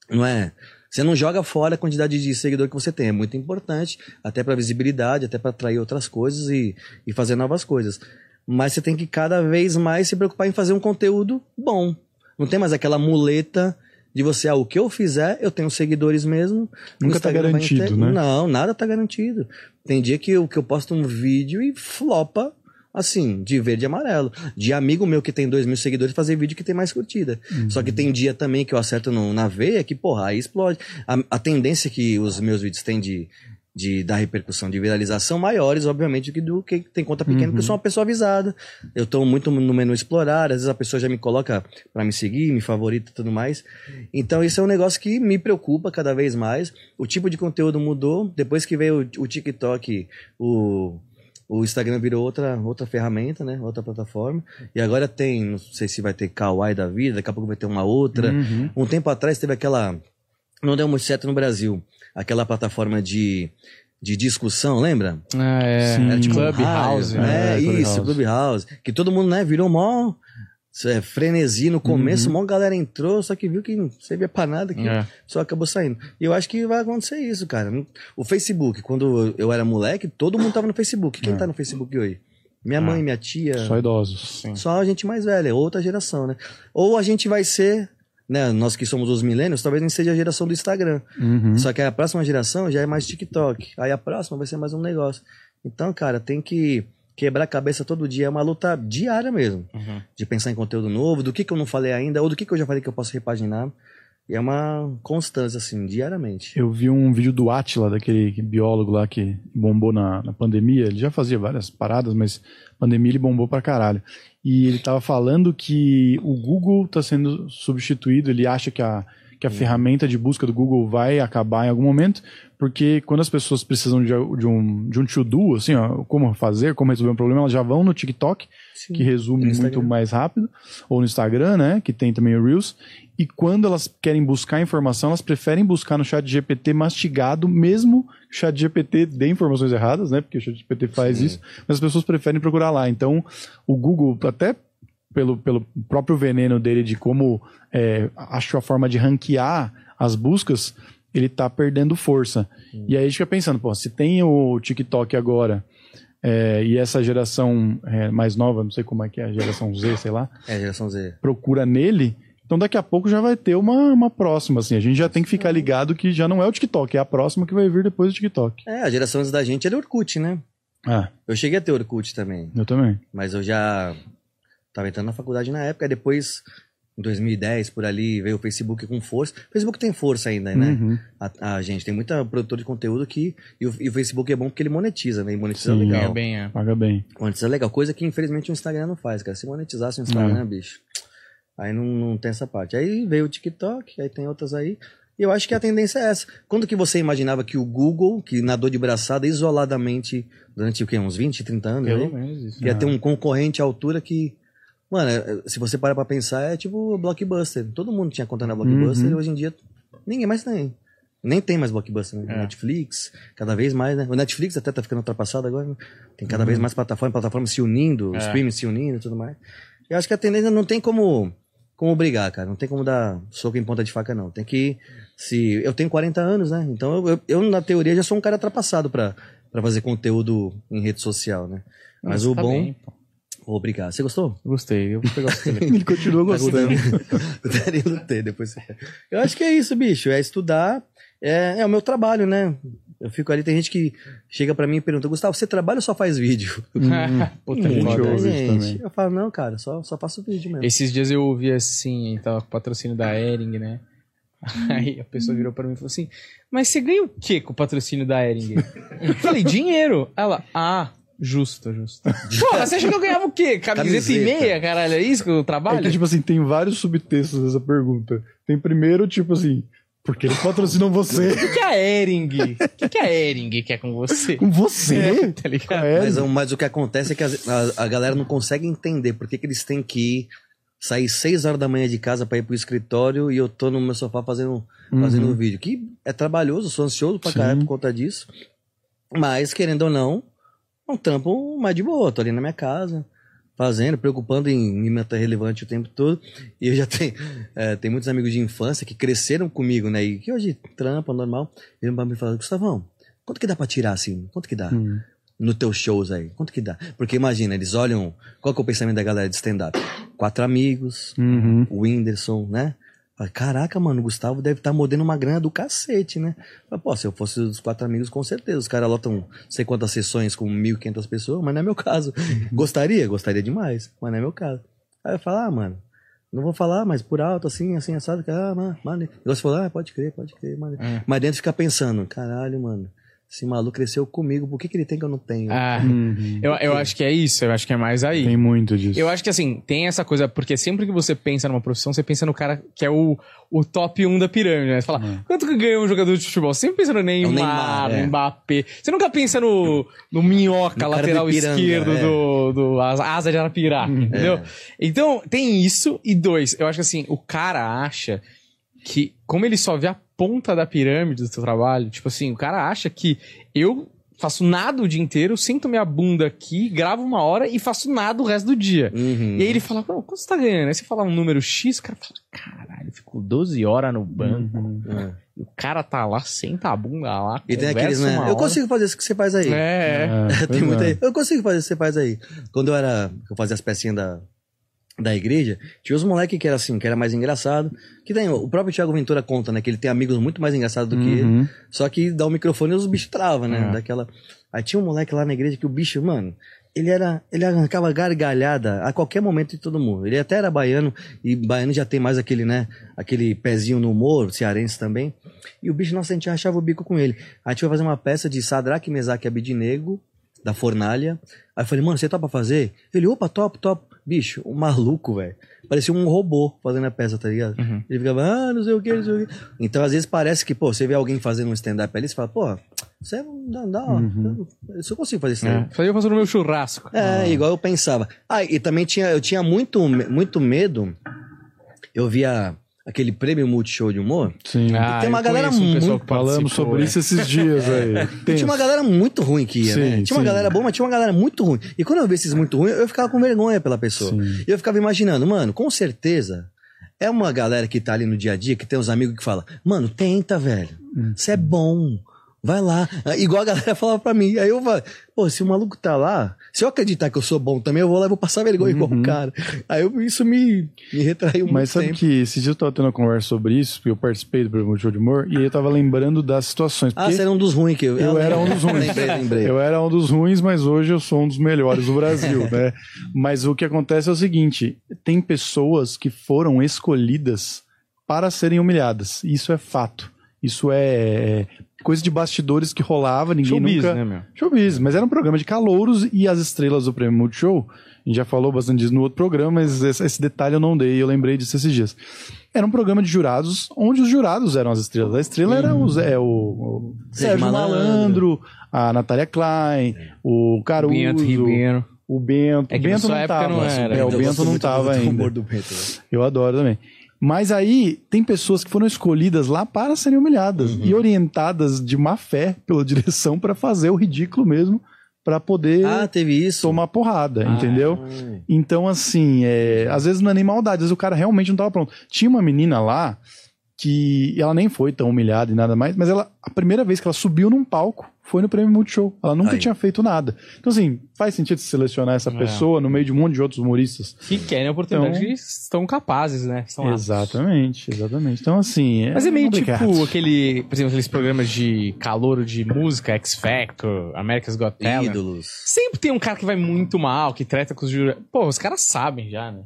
não é. Você não joga fora a quantidade de seguidor que você tem. É muito importante, até para visibilidade, até para atrair outras coisas e, e fazer novas coisas. Mas você tem que cada vez mais se preocupar em fazer um conteúdo bom. Não tem mais aquela muleta de você, ah, o que eu fizer, eu tenho seguidores mesmo. Nunca tá Instagram garantido, né? Não, nada tá garantido. Tem dia que eu, que eu posto um vídeo e flopa assim, de verde e amarelo. De amigo meu que tem dois mil seguidores fazer vídeo que tem mais curtida. Só que tem dia também que eu acerto no- na veia que, porra, aí explode. A, a tendência que os meus vídeos têm de, de dar repercussão, de viralização, maiores, obviamente, do que do que tem conta pequena, porque eu sou uma pessoa avisada. Eu tô muito no menu explorar, às vezes a pessoa já me coloca pra me seguir, me favorita e tudo mais. Então, isso é um negócio que me preocupa cada vez mais. O tipo de conteúdo mudou. Depois que veio o, o TikTok, o, o Instagram virou outra, outra ferramenta, né? Outra plataforma. E agora tem, não sei se vai ter Kawaii da vida, daqui a pouco vai ter uma outra. Uhum. Um tempo atrás teve aquela. Não deu muito certo no Brasil. Aquela plataforma de, de discussão, lembra? Ah, é. Sim. Era tipo Clubhouse, Clubhouse. É, né? É, isso, Clubhouse. Clubhouse. Que todo mundo, né, virou mó é, frenesi no começo, Uhum. mó galera entrou, só que viu que não servia pra nada, que É. só acabou saindo. E eu acho que vai acontecer isso, cara. O Facebook, quando eu era moleque, todo mundo tava no Facebook. Quem É. tá no Facebook hoje? Minha mãe, minha tia. Só idosos. Sim. Só a gente mais velha, outra geração, né? Ou a gente vai ser, né? Nós que somos os milênios, talvez gente seja a geração do Instagram. Uhum. Só que a próxima geração já é mais TikTok. Aí a próxima vai ser mais um negócio. Então, cara, tem que quebrar a cabeça todo dia. É uma luta diária mesmo. Uhum. De pensar em conteúdo novo, do que, que eu não falei ainda, ou do que, que eu já falei que eu posso repaginar. E é uma constância, assim, diariamente. Eu vi um vídeo do Atila, daquele biólogo lá que bombou na, na pandemia. Ele já fazia várias paradas, mas pandemia ele bombou pra caralho. E ele tava falando que o Google tá sendo substituído. Ele acha que a, que a ferramenta de busca do Google vai acabar em algum momento, porque quando as pessoas precisam de, de um, de um to-do, assim, ó, como fazer, como resolver um problema, elas já vão no TikTok, Sim. que resume muito mais rápido, ou no Instagram, né, que tem também o Reels. E quando elas querem buscar informação, elas preferem buscar no chat GPT mastigado, mesmo que o chat GPT dê informações erradas, né, porque o chat GPT faz Sim. isso, mas as pessoas preferem procurar lá. Então, o Google, até pelo, pelo próprio veneno dele de como é, acho a forma de ranquear as buscas, ele tá perdendo força. E aí a gente fica pensando, pô, se tem o TikTok agora é, e essa geração é, mais nova, não sei como é que é, a geração Z, sei lá, É, geração Z. procura nele, então daqui a pouco já vai ter uma, uma próxima, assim. A gente já tem que ficar ligado que já não é o TikTok, é a próxima que vai vir depois do TikTok. É, a geração antes da gente era Orkut, né? Ah, Eu cheguei a ter Orkut também. eu também. Mas eu já tava entrando na faculdade na época. Depois, em 2010, por ali, veio o Facebook com força. O Facebook tem força ainda, né? Uhum. A, a gente tem muita produtor de conteúdo que. E o, e o Facebook é bom porque ele monetiza, né? E monetiza Sim. legal. Ganha bem, é. Paga bem. Monetiza legal. Coisa que infelizmente o Instagram não faz, cara. Se monetizasse o Instagram, É. bicho. Aí não, não tem essa parte. Aí veio o TikTok, aí tem outras aí. E eu acho que a tendência é essa. Quando que você imaginava que o Google, que nadou de braçada isoladamente durante o quê? Uns 20, 30 anos? Pelo aí, menos isso. ia ter um concorrente à altura que. Mano, é- se você parar pra pensar, é tipo Blockbuster. Todo mundo tinha conta na Blockbuster Uhum. e hoje em dia ninguém mais tem. Nem tem mais Blockbuster, né? É. Netflix, cada vez mais, né? O Netflix até tá ficando ultrapassado agora. né? Tem cada Uhum. vez mais plataformas, plataformas se unindo, É. streaming se unindo e tudo mais. Eu acho que a tendência não tem como, como brigar, cara. Não tem como dar soco em ponta de faca, não. Tem que. Se, eu tenho 40 anos, né? Então eu, eu, na teoria, já sou um cara ultrapassado pra, pra fazer conteúdo em rede social, né? Mas Nossa, o tá bom. bem. Obrigado. Você gostou? Gostei. Eu vou pegar o. Ele continua gostando. Gostaria ter depois. Eu acho que é isso, bicho. É estudar. É, é o meu trabalho, né? Eu fico ali, tem gente que chega pra mim e pergunta, Gustavo, você trabalha ou só faz vídeo? Puta foda. ouve isso gente. também. Eu falo, não, cara, só, só faço vídeo mesmo. Esses dias eu ouvi assim, tava com o patrocínio da Ering, né? Aí a pessoa virou pra mim e falou assim: Mas você ganha o que com o patrocínio da Ering? Eu falei: Dinheiro. Ela, ah, justo, justo. Porra, você achou que eu ganhava o quê? Camiseta, e Camiseta. meia, caralho? É isso que eu É trabalho? que, tipo assim, tem vários subtextos dessa pergunta. Tem primeiro, tipo assim, porque eles patrocinam você. O que, que é a Ering? O que, que a Ering quer com você? Com você? Tá ligado? É, Mas, mas o que acontece é que as- a, a galera não consegue entender por que, que eles têm que ir, sair 6 horas da manhã de casa pra ir pro escritório e eu tô no meu sofá fazendo, fazendo um vídeo. Que é trabalhoso, sou ansioso pra Sim. caralho por conta disso. Mas, querendo ou não, é um trampo mais de boa. Tô ali na minha casa, fazendo, preocupando em me manter relevante o tempo todo. E eu já tenho, é, tem muitos amigos de infância que cresceram comigo, né? E que hoje trampam normal. Eles me falam, Gustavão, quanto que dá pra tirar assim? Quanto que dá? Hum. no teus shows aí? Quanto que dá? Porque imagina, eles olham. Qual que é o pensamento da galera de stand-up? Quatro amigos, Uhum. o Whindersson, né? Fala, Caraca, mano, o Gustavo deve estar modendo uma grana do cacete, né? Fala, Pô, se eu fosse os quatro amigos, com certeza. Os caras lotam não sei quantas sessões com 1.500 pessoas, mas não é meu caso. Gostaria? Gostaria demais, mas não é meu caso. Aí eu falo, ah, mano, não vou falar, mas por alto, assim, assim, assado, que, ah, mano, mano. Você falou, ah, pode crer, pode crer, mano. É. Mas dentro fica pensando, caralho, mano, esse maluco cresceu comigo, por que, que ele tem que eu não tenho? Ah, Uhum. eu, eu acho que é isso, eu acho que é mais aí. Tem muito disso. Eu acho que assim, tem essa coisa, porque sempre que você pensa numa profissão, você pensa no cara que é o, o top 1 da pirâmide, né? Você fala, quanto que ganha um jogador de futebol? Você sempre pensa no Neymar, Neymar, no é. Mbappé. Você nunca pensa no, no minhoca, No lateral piranga, esquerdo é. do, do asa de Arapiraca, entendeu? Então, tem isso. E dois, eu acho que assim, o cara acha que, como ele só vê a ponta da pirâmide do seu trabalho, tipo assim, o cara acha que eu faço nada o dia inteiro, sinto minha bunda aqui, gravo uma hora e faço nada o resto do dia. Uhum. E aí ele fala, "Pô, quanto você tá ganhando? Aí você fala um número X, o cara fala, caralho, ficou 12 horas no banco. Uhum. O cara tá lá, senta a bunda lá, E tem aqueles, né? Eu hora." consigo fazer isso que você faz aí. É, É, Tem muita. Eu consigo fazer isso que você faz aí. Quando eu era. Eu fazia as pecinhas da, da igreja, tinha os moleques que era assim, que era mais engraçado. Que tem, o próprio Thiago Ventura conta, né? Que ele tem amigos muito mais engraçados do que ele. Uhum. Só que dá o microfone e os bichos travam, né? É. Daquela. Aí tinha um moleque lá na igreja que o bicho, mano, ele era. Ele arrancava gargalhada a qualquer momento de todo mundo. Ele até era baiano, e baiano já tem mais aquele, né? Aquele pezinho no humor, cearense também. E o bicho, nossa, a gente rachava o bico com ele. Aí a gente foi fazer uma peça de Sadraque, Mesaque e Abidinego, da Fornalha. Aí eu falei, mano, você topa fazer? Ele, opa, top, top. Bicho, um maluco, velho. Parecia um robô fazendo a peça, tá ligado? Uhum. Ele ficava, ah, não sei o que, não sei o que. Então, às vezes parece que, pô, você vê alguém fazendo um stand-up ali, você fala, pô, você é dá, Uhum. eu, eu consigo fazer isso aí. é. Falei, eu faço no meu churrasco. É, igual eu pensava. Ah, e também tinha, eu tinha muito, muito medo. Eu via aquele prêmio Multishow de humor. Sim. Ah, tem uma eu galera conheço pessoal muito- que Falamos sobre é. isso esses dias aí. E tinha uma galera muito ruim que ia, Sim, né? Tinha uma sim. galera boa, mas tinha uma galera muito ruim. E quando eu via esses muito ruins, eu ficava com vergonha pela pessoa. Sim. E eu ficava imaginando, mano, com certeza é uma galera que tá ali no dia a dia, que tem uns amigos que falam, mano, tenta, velho. Hum. Você é bom. Vai lá. Ah, Igual a galera falava pra mim. Aí eu falei, pô, se o maluco tá lá, se eu acreditar que eu sou bom também, eu vou lá e vou passar vergonha igual o cara. Aí eu- isso me, me retraiu muito Uhum. Mas sabe tempo. que esses dias eu tava tendo uma conversa sobre isso, porque eu participei do programa Show de Humor, e eu tava lembrando das situações. Ah, você era um dos ruins que eu... eu era um dos ruins. lembrei, lembrei. Eu era um dos ruins, mas hoje eu sou um dos melhores do Brasil, né? Mas o que acontece é o seguinte: tem pessoas que foram escolhidas para serem humilhadas. Isso é fato. Isso é coisa de bastidores que rolava, ninguém Showbiz, nunca. né, meu? Showbiz, mas era um programa de calouros e as estrelas do Prêmio Multishow. A gente já falou bastante disso no outro programa, mas esse, detalhe eu não dei, eu lembrei disso esses dias. Era um programa de jurados, onde os jurados eram as estrelas. A estrela era o, Zé, o, o Sérgio Malandro. Malandro, a Natália Klein, o Caruso, Bento Ribeiro. o Bento. É o que Bento não época tava. não era. É, o Eu Bento não tava do ainda. humor do Bento? Eu adoro também. Mas aí tem pessoas que foram escolhidas lá para serem humilhadas Uhum. e orientadas de má fé pela direção para fazer o ridículo mesmo, para poder Ah, teve isso? tomar porrada, Ah. entendeu? Hum. Então, assim, é, às vezes não é nem maldade, às vezes o cara realmente não tava pronto. Tinha uma menina lá que ela nem foi tão humilhada e nada mais, mas ela a primeira vez que ela subiu num palco foi no Prêmio Multishow. Ela nunca Aí. tinha feito nada. Então, assim, faz sentido selecionar essa É. pessoa no meio de um monte de outros humoristas. Que querem a oportunidade Então- que estão capazes, né? Estão aptos. Exatamente, exatamente. Então, assim. Mas é meio complicado. tipo aquele, por exemplo, aqueles programas de calouro de música, X Factor, America's Got Talent. Ídolos. Sempre tem um cara que vai muito mal, que treta com os juros. Pô, os caras sabem já, né?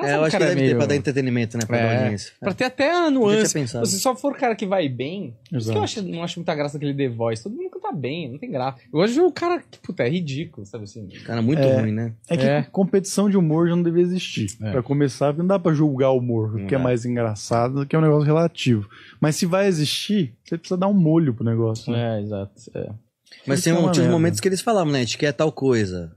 É, eu acho que cara é deve ter meio- pra dar entretenimento, né? Pra É. dar audiência. Pra ter até a nuance. Se só for o cara que vai bem, por isso que eu Exato. acho, não acho muita graça daquele The Voice. Todo mundo canta bem, não tem graça. Eu gosto de ver o cara que, puta, é ridículo, sabe assim? Cara, muito É. ruim, né? É que É. competição de humor já não devia existir. É. Pra começar, não dá pra julgar o humor, o que é dá. mais engraçado, que é um negócio relativo. Mas se vai existir, você precisa dar um molho pro negócio. né? É, exato. É. Mas tem é um, tinha uns momentos que eles falavam, né? A gente quer tal coisa.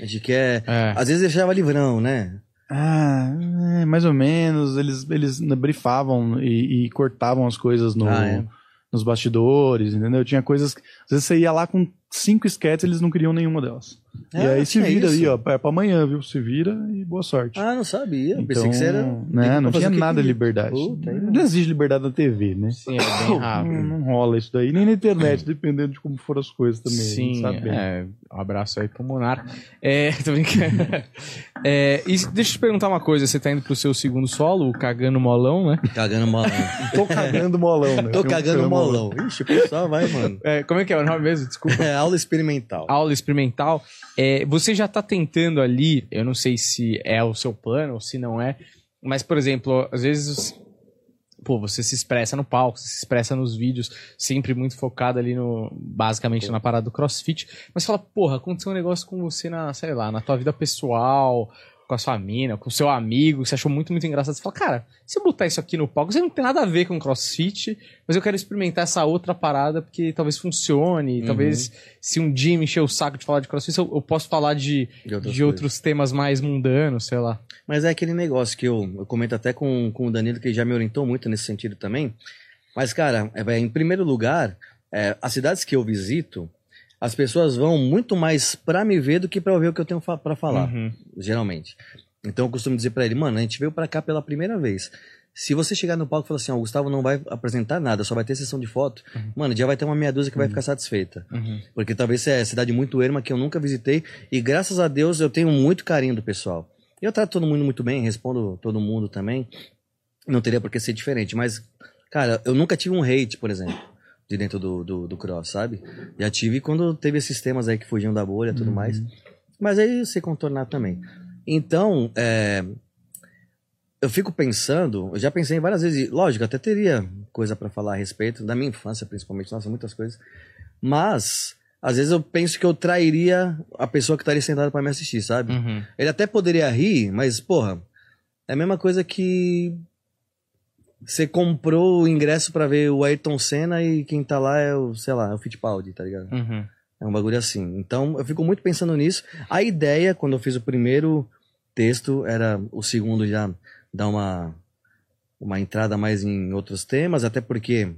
A gente quer. É. Às vezes deixava livrão, né? Ah, é, mais ou menos. Eles, eles brifavam e, e cortavam as coisas no, Ah, é. nos bastidores, entendeu? Tinha coisas. Às vezes você ia lá com cinco sketches eles não queriam nenhuma delas. e Ah, aí se vira isso? aí, ó. É pra amanhã, viu? Se vira e boa sorte. Ah, não sabia. Então, Pensei que você era. né, não tinha nada de liberdade. Puta, não. não existe liberdade na TV, né? Sim, é bem Não, rápido. não rola isso daí, nem na internet, dependendo de como foram as coisas também. Sim, sabe é, um abraço aí pro Monar. É, tô brincando. É, e deixa eu te perguntar uma coisa, você tá indo pro seu segundo solo, o Cagando Molão, né? Cagando molão. Tô cagando molão, né? Tô cagando molão. Ixi, o pessoal vai, mano. É, como é que é o nome mesmo? Desculpa. É aula experimental. Aula experimental. É, você já tá tentando ali, eu não sei se é o seu plano ou se não é, mas, por exemplo, às vezes, pô, você se expressa no palco, você se expressa nos vídeos, sempre muito focado ali no, basicamente na parada do crossfit, mas fala, porra, aconteceu um negócio com você na, sei lá, na tua vida pessoal, com a sua mina, com o seu amigo, que você achou muito, muito engraçado. Você fala, cara, se eu botar isso aqui no palco, você não tem nada a ver com crossfit, mas eu quero experimentar essa outra parada porque talvez funcione, Uhum. talvez se um dia me encher o saco de falar de crossfit, eu, eu posso falar de, De outras de outros temas mais mundanos, sei lá. Mas é aquele negócio que eu, eu comento até com, com o Danilo, que já me orientou muito nesse sentido também. Mas, cara, é, é, em primeiro lugar, é, as cidades que eu visito, as pessoas vão muito mais pra me ver do que pra ouvir o que eu tenho fa pra falar, Uhum. geralmente. Então eu costumo dizer pra ele, mano, a gente veio pra cá pela primeira vez. Se você chegar no palco e falar assim, ó, o Gustavo não vai apresentar nada, só vai ter sessão de foto, mano, já vai ter uma meia dúzia que vai ficar satisfeita. Uhum. Porque talvez é cidade muito erma que eu nunca visitei. E graças a Deus eu tenho muito carinho do pessoal. Eu trato todo mundo muito bem, respondo todo mundo também. Não teria por que ser diferente. Mas, cara, eu nunca tive um hate, por exemplo, de dentro do, do, do cross, sabe? Já tive quando teve esses temas aí que fugiam da bolha e tudo mais. Mas aí eu sei contornar também. Então, é, eu fico pensando, eu já pensei várias vezes, lógico, até teria coisa pra falar a respeito, da minha infância principalmente, nossa, muitas coisas. Mas, às vezes eu penso que eu trairia a pessoa que estaria sentada pra me assistir, sabe? Uhum. Ele até poderia rir, mas, porra, é a mesma coisa que você comprou o ingresso pra ver o Ayrton Senna e quem tá lá é o, sei lá, é o Fittipaldi, tá ligado? Uhum. É um bagulho assim. Então, eu fico muito pensando nisso. A ideia, quando eu fiz o primeiro texto, era o segundo já dar uma, uma entrada mais em outros temas, até porque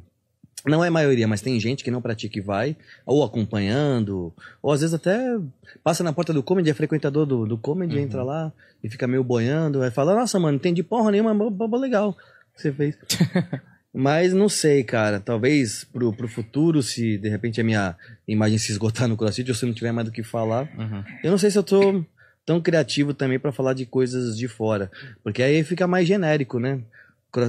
não é maioria, mas tem gente que não pratica e vai, ou acompanhando, ou às vezes até passa na porta do comedy, é frequentador do, do comedy, Uhum. entra lá e fica meio boiando, aí fala, nossa, mano, não entendi porra nenhuma, mas legal que você fez. Mas não sei, cara. Talvez pro, pro futuro, se de repente a minha imagem se esgotar no CrossFit ou se eu não tiver mais do que falar, Uhum. eu não sei se eu tô tão criativo também pra falar de coisas de fora. Porque aí fica mais genérico, né?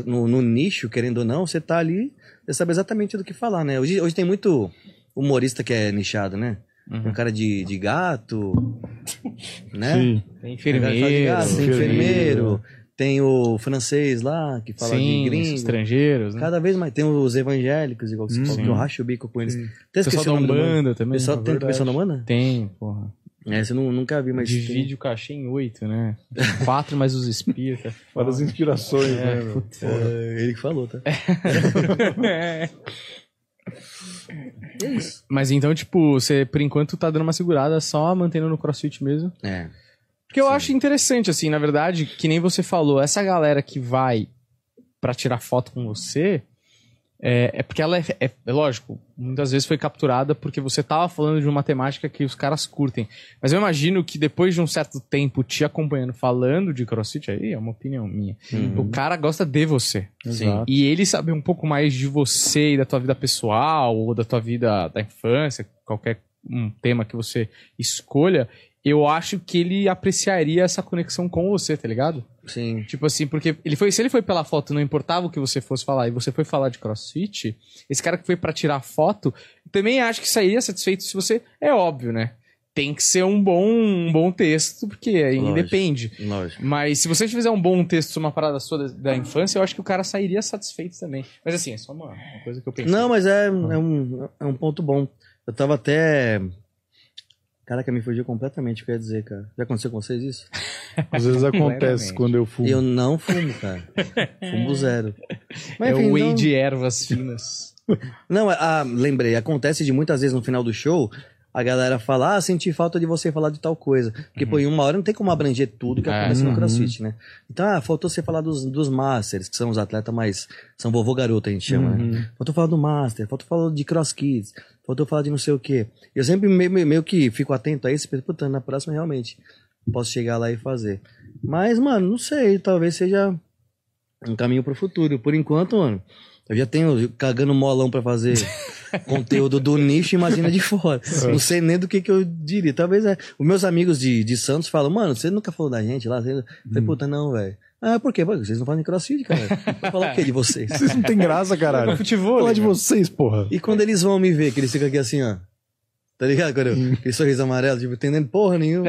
No, no nicho, querendo ou não, você tá ali, você sabe exatamente do que falar, né? Hoje, hoje tem muito humorista que é nichado, né? Uhum. Tem um cara de, de gato, né? Sim. Tem gato, enfermeiro. tem enfermeiro. enfermeiro, tem o francês lá, que fala sim, de gringo. estrangeiros, né? Cada vez mais. Tem os evangélicos, igual que você Hum, falou, que eu racho o bico com eles. Até esqueci Pessoal da. Umbanda também. Pessoal é tem verdade. pessoal da Umbanda? Tem, porra. É, você não, nunca vi, mas tem. Divide o cachê em oito, né? Quatro mais os espíritas. Várias inspirações, É, né? putz, É, ele que falou, tá? É. É isso. Mas então, tipo, você por enquanto tá dando uma segurada só mantendo no crossfit mesmo. É. Porque eu Sim. acho interessante, assim, na verdade, que nem você falou, essa galera que vai pra tirar foto com você, É, é porque ela é, é, é lógico, muitas vezes foi capturada porque você tava falando de uma temática que os caras curtem. Mas eu imagino que depois de um certo tempo te acompanhando falando de CrossFit, aí é uma opinião minha. O cara gosta de você. Exato. E ele saber um pouco mais de você e da tua vida pessoal, ou da tua vida da infância, qualquer um tema que você escolha, eu acho que ele apreciaria essa conexão com você, tá ligado? Sim. Tipo assim, porque ele foi, se ele foi pela foto, não importava o que você fosse falar, e você foi falar de crossfit, esse cara que foi pra tirar foto, também acho que sairia satisfeito se você. É óbvio, né? Tem que ser um bom, um bom texto, porque aí Lógico. depende. Lógico. Mas se você fizer um bom texto sobre uma parada sua da, da infância, eu acho que o cara sairia satisfeito também. Mas assim, é só uma, uma coisa que eu pensei. Não, mas é, é, um, é um ponto bom. Eu tava até. Caraca, me fugiu completamente o que eu ia dizer, cara. Já aconteceu com vocês isso? Às vezes acontece quando eu fumo. Eu não fumo, cara. Fumo zero. é o enfim, whey não- de ervas finas. Não, ah, lembrei. Acontece de muitas vezes no final do show a galera fala, ah, senti falta de você falar de tal coisa. Porque, pô, em uma hora não tem como abranger tudo que É. acontece Uhum. no CrossFit, né? Então, ah, faltou você falar dos, dos Masters, que são os atletas mais... São vovô garoto, a gente chama, né? Faltou falar do Master, faltou falar de Cross Kids, faltou falar de não sei o quê. Eu sempre meio, meio- que fico atento a isso, puta, na próxima realmente posso chegar lá e fazer. Mas, mano, não sei, talvez seja um caminho pro futuro. Por enquanto, mano, eu já tenho cagando molão pra fazer conteúdo do nicho, imagina de fora. Não sei nem do que que eu diria. Talvez é. Os meus amigos de, de Santos falam, mano, você nunca falou da gente lá? Você... Eu falei, puta, não, velho. Ah, por quê? Pô, vocês não falam de crossfit, cara. Vai falar o quê de vocês? Vocês não tem graça, caralho. É futebol, Falar de vocês, porra. E quando eles vão me ver, que eles ficam aqui assim, ó. Tá ligado? Quando eu, aquele sorriso amarelo, tipo, entendendo porra nenhuma.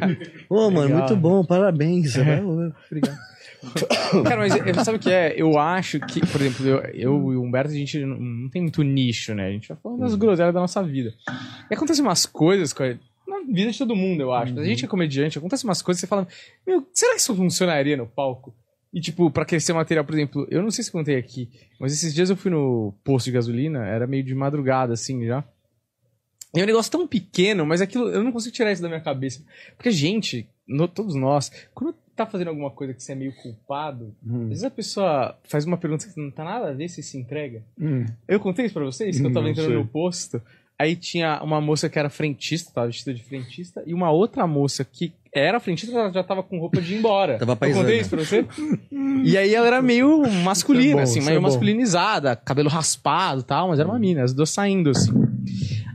Ô, mano, Legal. muito bom, parabéns. Ô, Obrigado. Cara, mas eu- sabe o que é? Eu acho que, por exemplo, eu, eu e o Humberto, a gente não, não tem muito nicho, né? A gente vai falando das groselhas da nossa vida. E acontecem umas coisas com a- na vida de todo mundo, eu acho. A gente é comediante, acontece umas coisas que você fala, meu, será que isso funcionaria no palco? E, tipo, pra crescer material, por exemplo, eu não sei se contei aqui, mas esses dias eu fui no posto de gasolina, era meio de madrugada, assim, já. E é um negócio tão pequeno, mas aquilo, eu não consigo tirar isso da minha cabeça. Porque, gente, no- todos nós, quando tá fazendo alguma coisa que você é meio culpado, às vezes a pessoa faz uma pergunta que não tá nada a ver, você se entrega. Hum. Eu contei isso pra vocês, que eu tava Não entrando sei. no posto, aí tinha uma moça que era frentista, tava vestida de frentista, e uma outra moça que era frentista, ela já tava com roupa de ir embora. Tava eu paisana. contei isso pra você? E aí ela era meio masculina, Isso é bom, assim, meio é masculinizada, cabelo raspado e tal, mas era uma mina, as duas saindo, assim.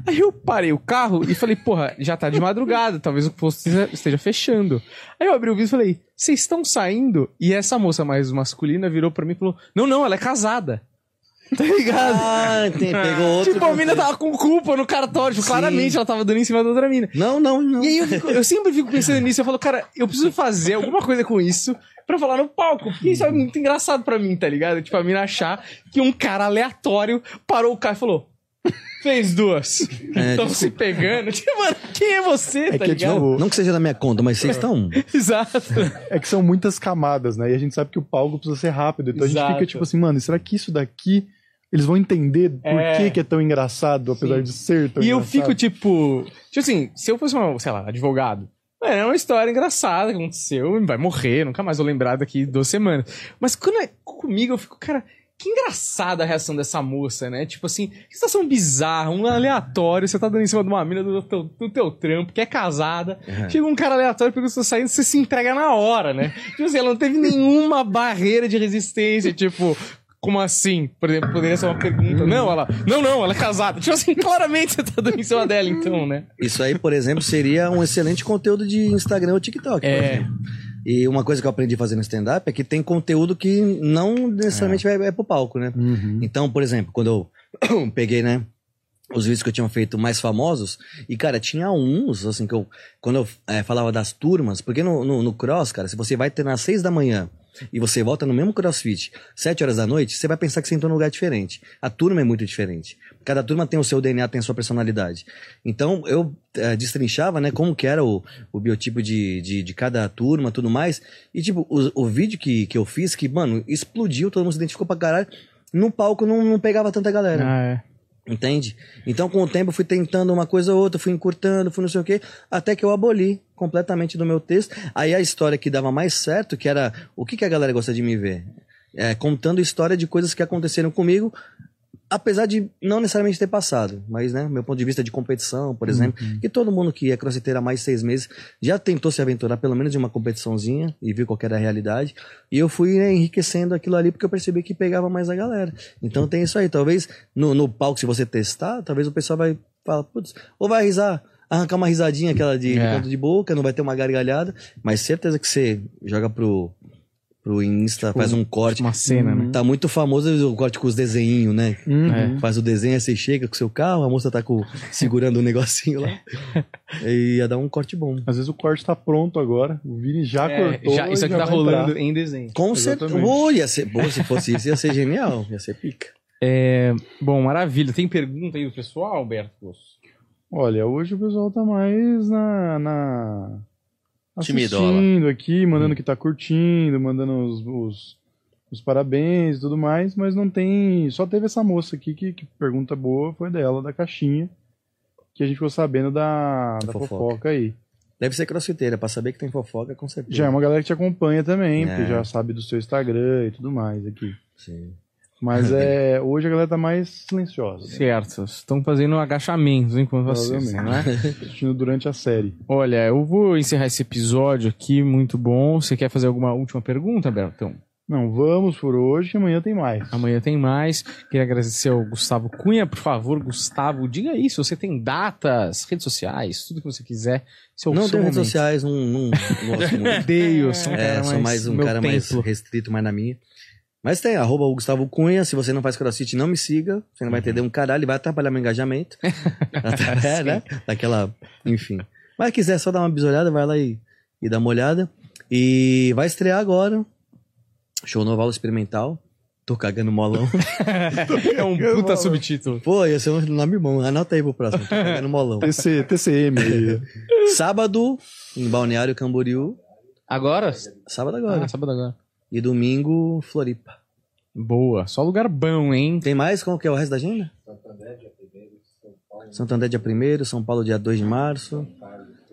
Aí eu parei o carro e falei, porra, já tá de madrugada, talvez o posto esteja, fechando. Aí eu abri o vidro e falei, vocês estão saindo? E essa moça mais masculina virou pra mim e falou, não, não, ela é casada. Tá ligado? Ah, tem, pegou outro. tipo, a mina tava com culpa no cartório, tipo, claramente ela tava dando em cima da outra mina. Não, não, não. E aí eu, fico- eu sempre fico pensando nisso, eu falo, cara, eu preciso fazer alguma coisa com isso pra falar no palco, porque isso é muito engraçado pra mim, tá ligado? Tipo, a mina achar que um cara aleatório parou o carro e falou, fez duas. É, Estão tipo- se pegando. Tipo, mano, quem é você, tá que é ligado? tipo- Não que seja da minha conta, mas vocês estão. Exato. É que são muitas camadas, né? E a gente sabe que o palco precisa ser rápido. Então a Exato. gente fica tipo assim, mano, será que isso daqui eles vão entender por É. que, que é tão engraçado, apesar Sim. de ser tão E eu engraçado? fico, tipo. Tipo assim, se eu fosse, uma, sei lá, advogado. É uma história engraçada que aconteceu, vai morrer, nunca mais vou lembrar daqui duas semanas. Mas quando é comigo, eu fico, cara, que engraçada a reação dessa moça, né? Tipo assim, que situação bizarra, um aleatório, você tá dando em cima de uma mina do teu, do teu trampo, que é casada. É. Chega um cara aleatório, pergunta se tá saindo, você se entrega na hora, né? Tipo assim, ela não teve nenhuma barreira de resistência, tipo. Como assim? Por exemplo, poderia ser uma pergunta. Não, ela. Não, não, ela é casada. Tipo assim, claramente você tá dando em cima dela, então, né? Isso aí, por exemplo, seria um excelente conteúdo de Instagram ou TikTok. por É. exemplo. E uma coisa que eu aprendi a fazer no stand-up é que tem conteúdo que não necessariamente vai, vai pro palco, né? Uhum. Então, por exemplo, quando eu peguei, né, os vídeos que eu tinha feito mais famosos, e, cara, tinha uns, assim, que eu, quando eu eh, falava das turmas, porque no, no, no cross, cara, se você vai ter às seis da manhã e você volta no mesmo crossfit, sete horas da noite, você vai pensar que você entrou num lugar diferente. A turma é muito diferente. Cada turma tem o seu DNA, tem a sua personalidade. Então, eu eh, destrinchava, né, como que era o, o biotipo de, de, de cada turma, tudo mais, e, tipo, o, o vídeo que, que eu fiz, que, mano, explodiu, todo mundo se identificou pra caralho, no palco não, não pegava tanta galera. Ah, é. Entende? Então, com o tempo, eu fui tentando uma coisa ou outra, fui encurtando, fui não sei o quê, até que eu aboli completamente do meu texto. Aí a história que dava mais certo, que era o que, que a galera gosta de me ver? É, contando história de coisas que aconteceram comigo apesar de não necessariamente ter passado, mas, né, meu ponto de vista de competição, por exemplo, que todo mundo que é crossfiteiro há mais de seis meses já tentou se aventurar pelo menos em uma competiçãozinha e viu qual era a realidade. E eu fui né, enriquecendo aquilo ali porque eu percebi que pegava mais a galera. Então tem isso aí. Talvez no, no palco, se você testar, talvez o pessoal vai falar, putz, ou vai risar. Arrancar uma risadinha, aquela de, É. canto de boca, não vai ter uma gargalhada, mas certeza que você joga pro, pro Insta, faz um corte. Uma cena, né? Tá muito famoso o corte com os desenhinhos, né? Uhum. É. Faz o desenho, aí você chega com o seu carro, a moça tá com, segurando um negocinho lá. E ia dar um corte bom. Às vezes o corte tá pronto agora. O Vini já É, cortou. já- isso e aqui já tá rolando entrar. em desenho. Com certeza. Oh, ia ser, pô, se fosse isso, ia ser genial. Ia ser pica. É, bom, maravilha. Tem pergunta aí do pessoal, Alberto? Olha, hoje o pessoal tá mais na. na... Assistindo aqui, mandando Hum. que tá curtindo, mandando os, os, os parabéns e tudo mais, mas não tem. Só teve essa moça aqui que, que pergunta boa foi dela, da caixinha, que a gente ficou sabendo da, da fofoca. fofoca aí. Deve ser crossfiteira, pra saber que tem fofoca, com certeza. Já é uma galera que te acompanha também, É. porque já sabe do seu Instagram e tudo mais aqui. Sim. Mas é, hoje a galera tá mais silenciosa. Né? Certo. Estão fazendo agachamentos enquanto vocês, Provavelmente. né? Assistindo durante a série. Olha, eu vou encerrar esse episódio aqui, muito bom. Você quer fazer alguma última pergunta, Bertão? Não, vamos por hoje, que amanhã tem mais. Amanhã tem mais. Queria agradecer ao Gustavo Cunha. Por favor, Gustavo, diga aí se você tem datas, redes sociais, tudo que você quiser. É Não tenho redes sociais, não, não, gosto muito. Odeio, sou um É, cara sou mais, mais um cara mais restrito, mais na minha. Mas tem, arroba o Gustavo Cunha. Se você não faz crossfit, não me siga. Você não vai entender um caralho vai atrapalhar meu engajamento. é, né? Daquela. Enfim. Mas quiser é só dar uma bisolhada, vai lá e, e dá uma olhada. E vai estrear agora. Show Noval Experimental. Tô cagando molão. É um puta subtítulo. Pô, ia ser um nome bom. Anota aí pro próximo. Tô cagando molão. TC, TCM. Sábado, em Balneário Camboriú. Agora? Sábado agora. Ah, sábado agora. E domingo, Floripa. Boa. Só lugar bom, hein? Tem mais? Qual que é o resto da agenda? Santander dia 1 São Paulo dia 2 de março.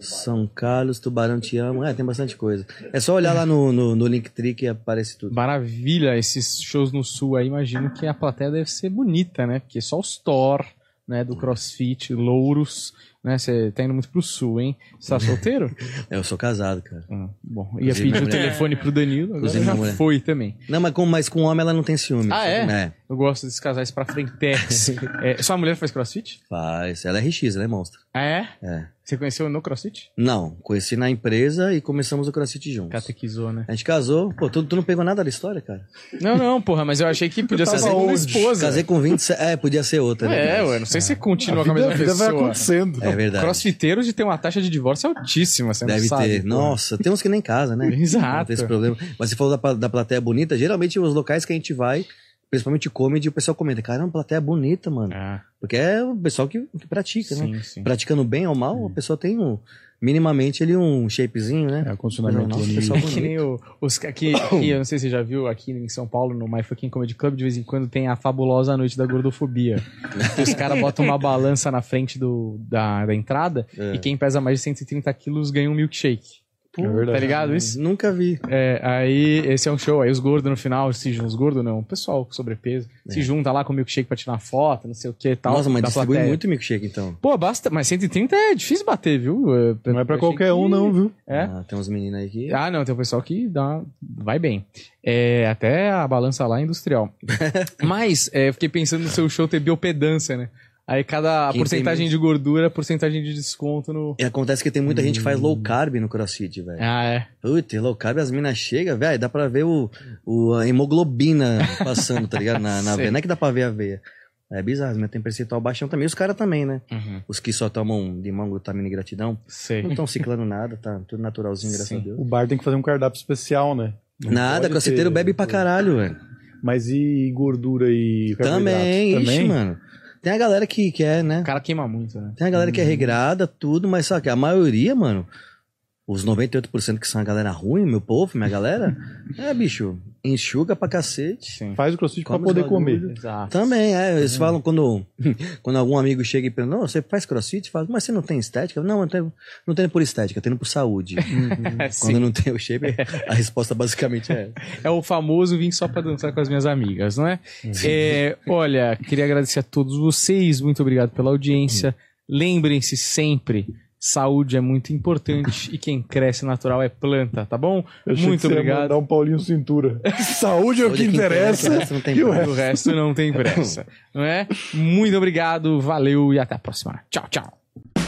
São Carlos, Tubarão Te Amo. É, tem bastante coisa. É só olhar lá no, no, no Linktree que aparece tudo. Maravilha, esses shows no sul aí, imagino que a plateia deve ser bonita, né? Porque só os Thor, né, do CrossFit, louros, né? Você tá indo muito pro sul, hein? Você tá solteiro? É, eu sou casado, cara. Ah, bom, ia Inclusive, pedir o telefone pro Danilo, agora Inclusive, já mulher- foi também. Não, mas com, mas com homem ela não tem ciúme. Ah, é? É, Eu gosto desses casais pra frentex. é, sua mulher faz CrossFit? faz. Ela é RX, ela é monstro. Ah, é? É. Você conheceu no CrossFit? Não, conheci na empresa e começamos o CrossFit juntos. Catequizou, né? A gente casou. Pô, tu, tu não pegou nada da história, cara? Não, não, porra, mas eu achei que podia ser a tava segunda onde? esposa. Casei com 27. É, podia ser outra, né? É, ué, não sei se você continua A com a vida, mesma a vida vai pessoa. acontecendo. É verdade. Crossfiteiros de ter uma taxa de divórcio altíssima, você não Deve sabe, ter. pô. Nossa, tem uns que nem casa, né? Exato. Não tem esse problema. Mas se falou da, da plateia bonita, geralmente os locais que a gente vai, principalmente comedy, o pessoal comenta, caramba, plateia bonita, mano. Ah, Porque é o pessoal que, que pratica, né? sim, sim. Praticando bem ou mal, a pessoa tem um, minimamente ali um shapezinho, né? É, o condicionamento Nossa, pessoal É que nem o, os, aqui, aqui, eu não sei se você já viu, aqui em São Paulo, no My Fucking Comedy Club, de vez em quando tem a fabulosa noite da gordofobia. os caras botam uma balança na frente do, da, da entrada É. e quem pesa mais de 130 quilos ganha um milkshake. É verdade. Tá ligado isso? Nunca vi. É, aí esse é um show, aí os gordos no final, se juntam, os gordos não, o pessoal com sobrepeso, se junta lá com o milkshake pra tirar foto, não sei o que e tal. É. Nossa, mas distribui plateia. muito milkshake, então. Pô, basta, mas 130 é difícil bater, viu? Eu- Não é pra qualquer que- um, não, viu? É? Ah, tem uns meninos aí que... Ah, não, tem o pessoal que dá, vai bem. É, até a balança lá é industrial. Mas, é, eu fiquei pensando no seu show ter biopedância, né? Aí cada Quem porcentagem tem de gordura, porcentagem de desconto no. E acontece que tem muita gente que faz low carb no crossfit, velho. Ah, é. Putz, low carb, as minas chegam, velho, dá pra ver o, o, a hemoglobina passando, tá ligado? Na, na veia. Não é que dá pra ver a veia. É bizarro, as minas tem percentual baixão também. Os caras também, né? Uhum. Os que só tomam de mão glutamina e gratidão. Sei. Não estão ciclando nada, tá tudo naturalzinho, graças Sim. a Deus. O bar tem que fazer um cardápio especial, né? Não Nada, crossfiteiro ter- bebe pra caralho, velho. Mas e gordura e carboidrato? Também, ixi, mano. Tem a galera que, que é, né? O cara queima muito, né? Tem a galera que é regrada, tudo, mas sabe que a maioria, mano, os 98% que são a galera ruim, meu povo, minha galera, é, bicho, enxuga pra cacete. Sim. Faz o crossfit pra poder comer. Exato. Também, é. Eles falam quando, quando algum amigo chega e pergunta, não, você faz crossfit? Fala, mas você não tem estética? Não, eu tenho, não tenho por estética, eu tenho por saúde. Sim. quando não tem o shape, a resposta basicamente é essa. É o famoso vim só pra dançar com as minhas amigas, não é? É, olha, queria agradecer a todos vocês, muito obrigado pela audiência. Lembrem-se sempre, saúde é muito importante e quem cresce natural é planta, tá bom? Eu achei muito que você ia obrigado. mandar um Paulinho Cintura. Saúde é o que interessa. o resto não tem e o pressa. resto O resto não tem pressa, não é? Muito obrigado, valeu e até a próxima. Tchau, tchau.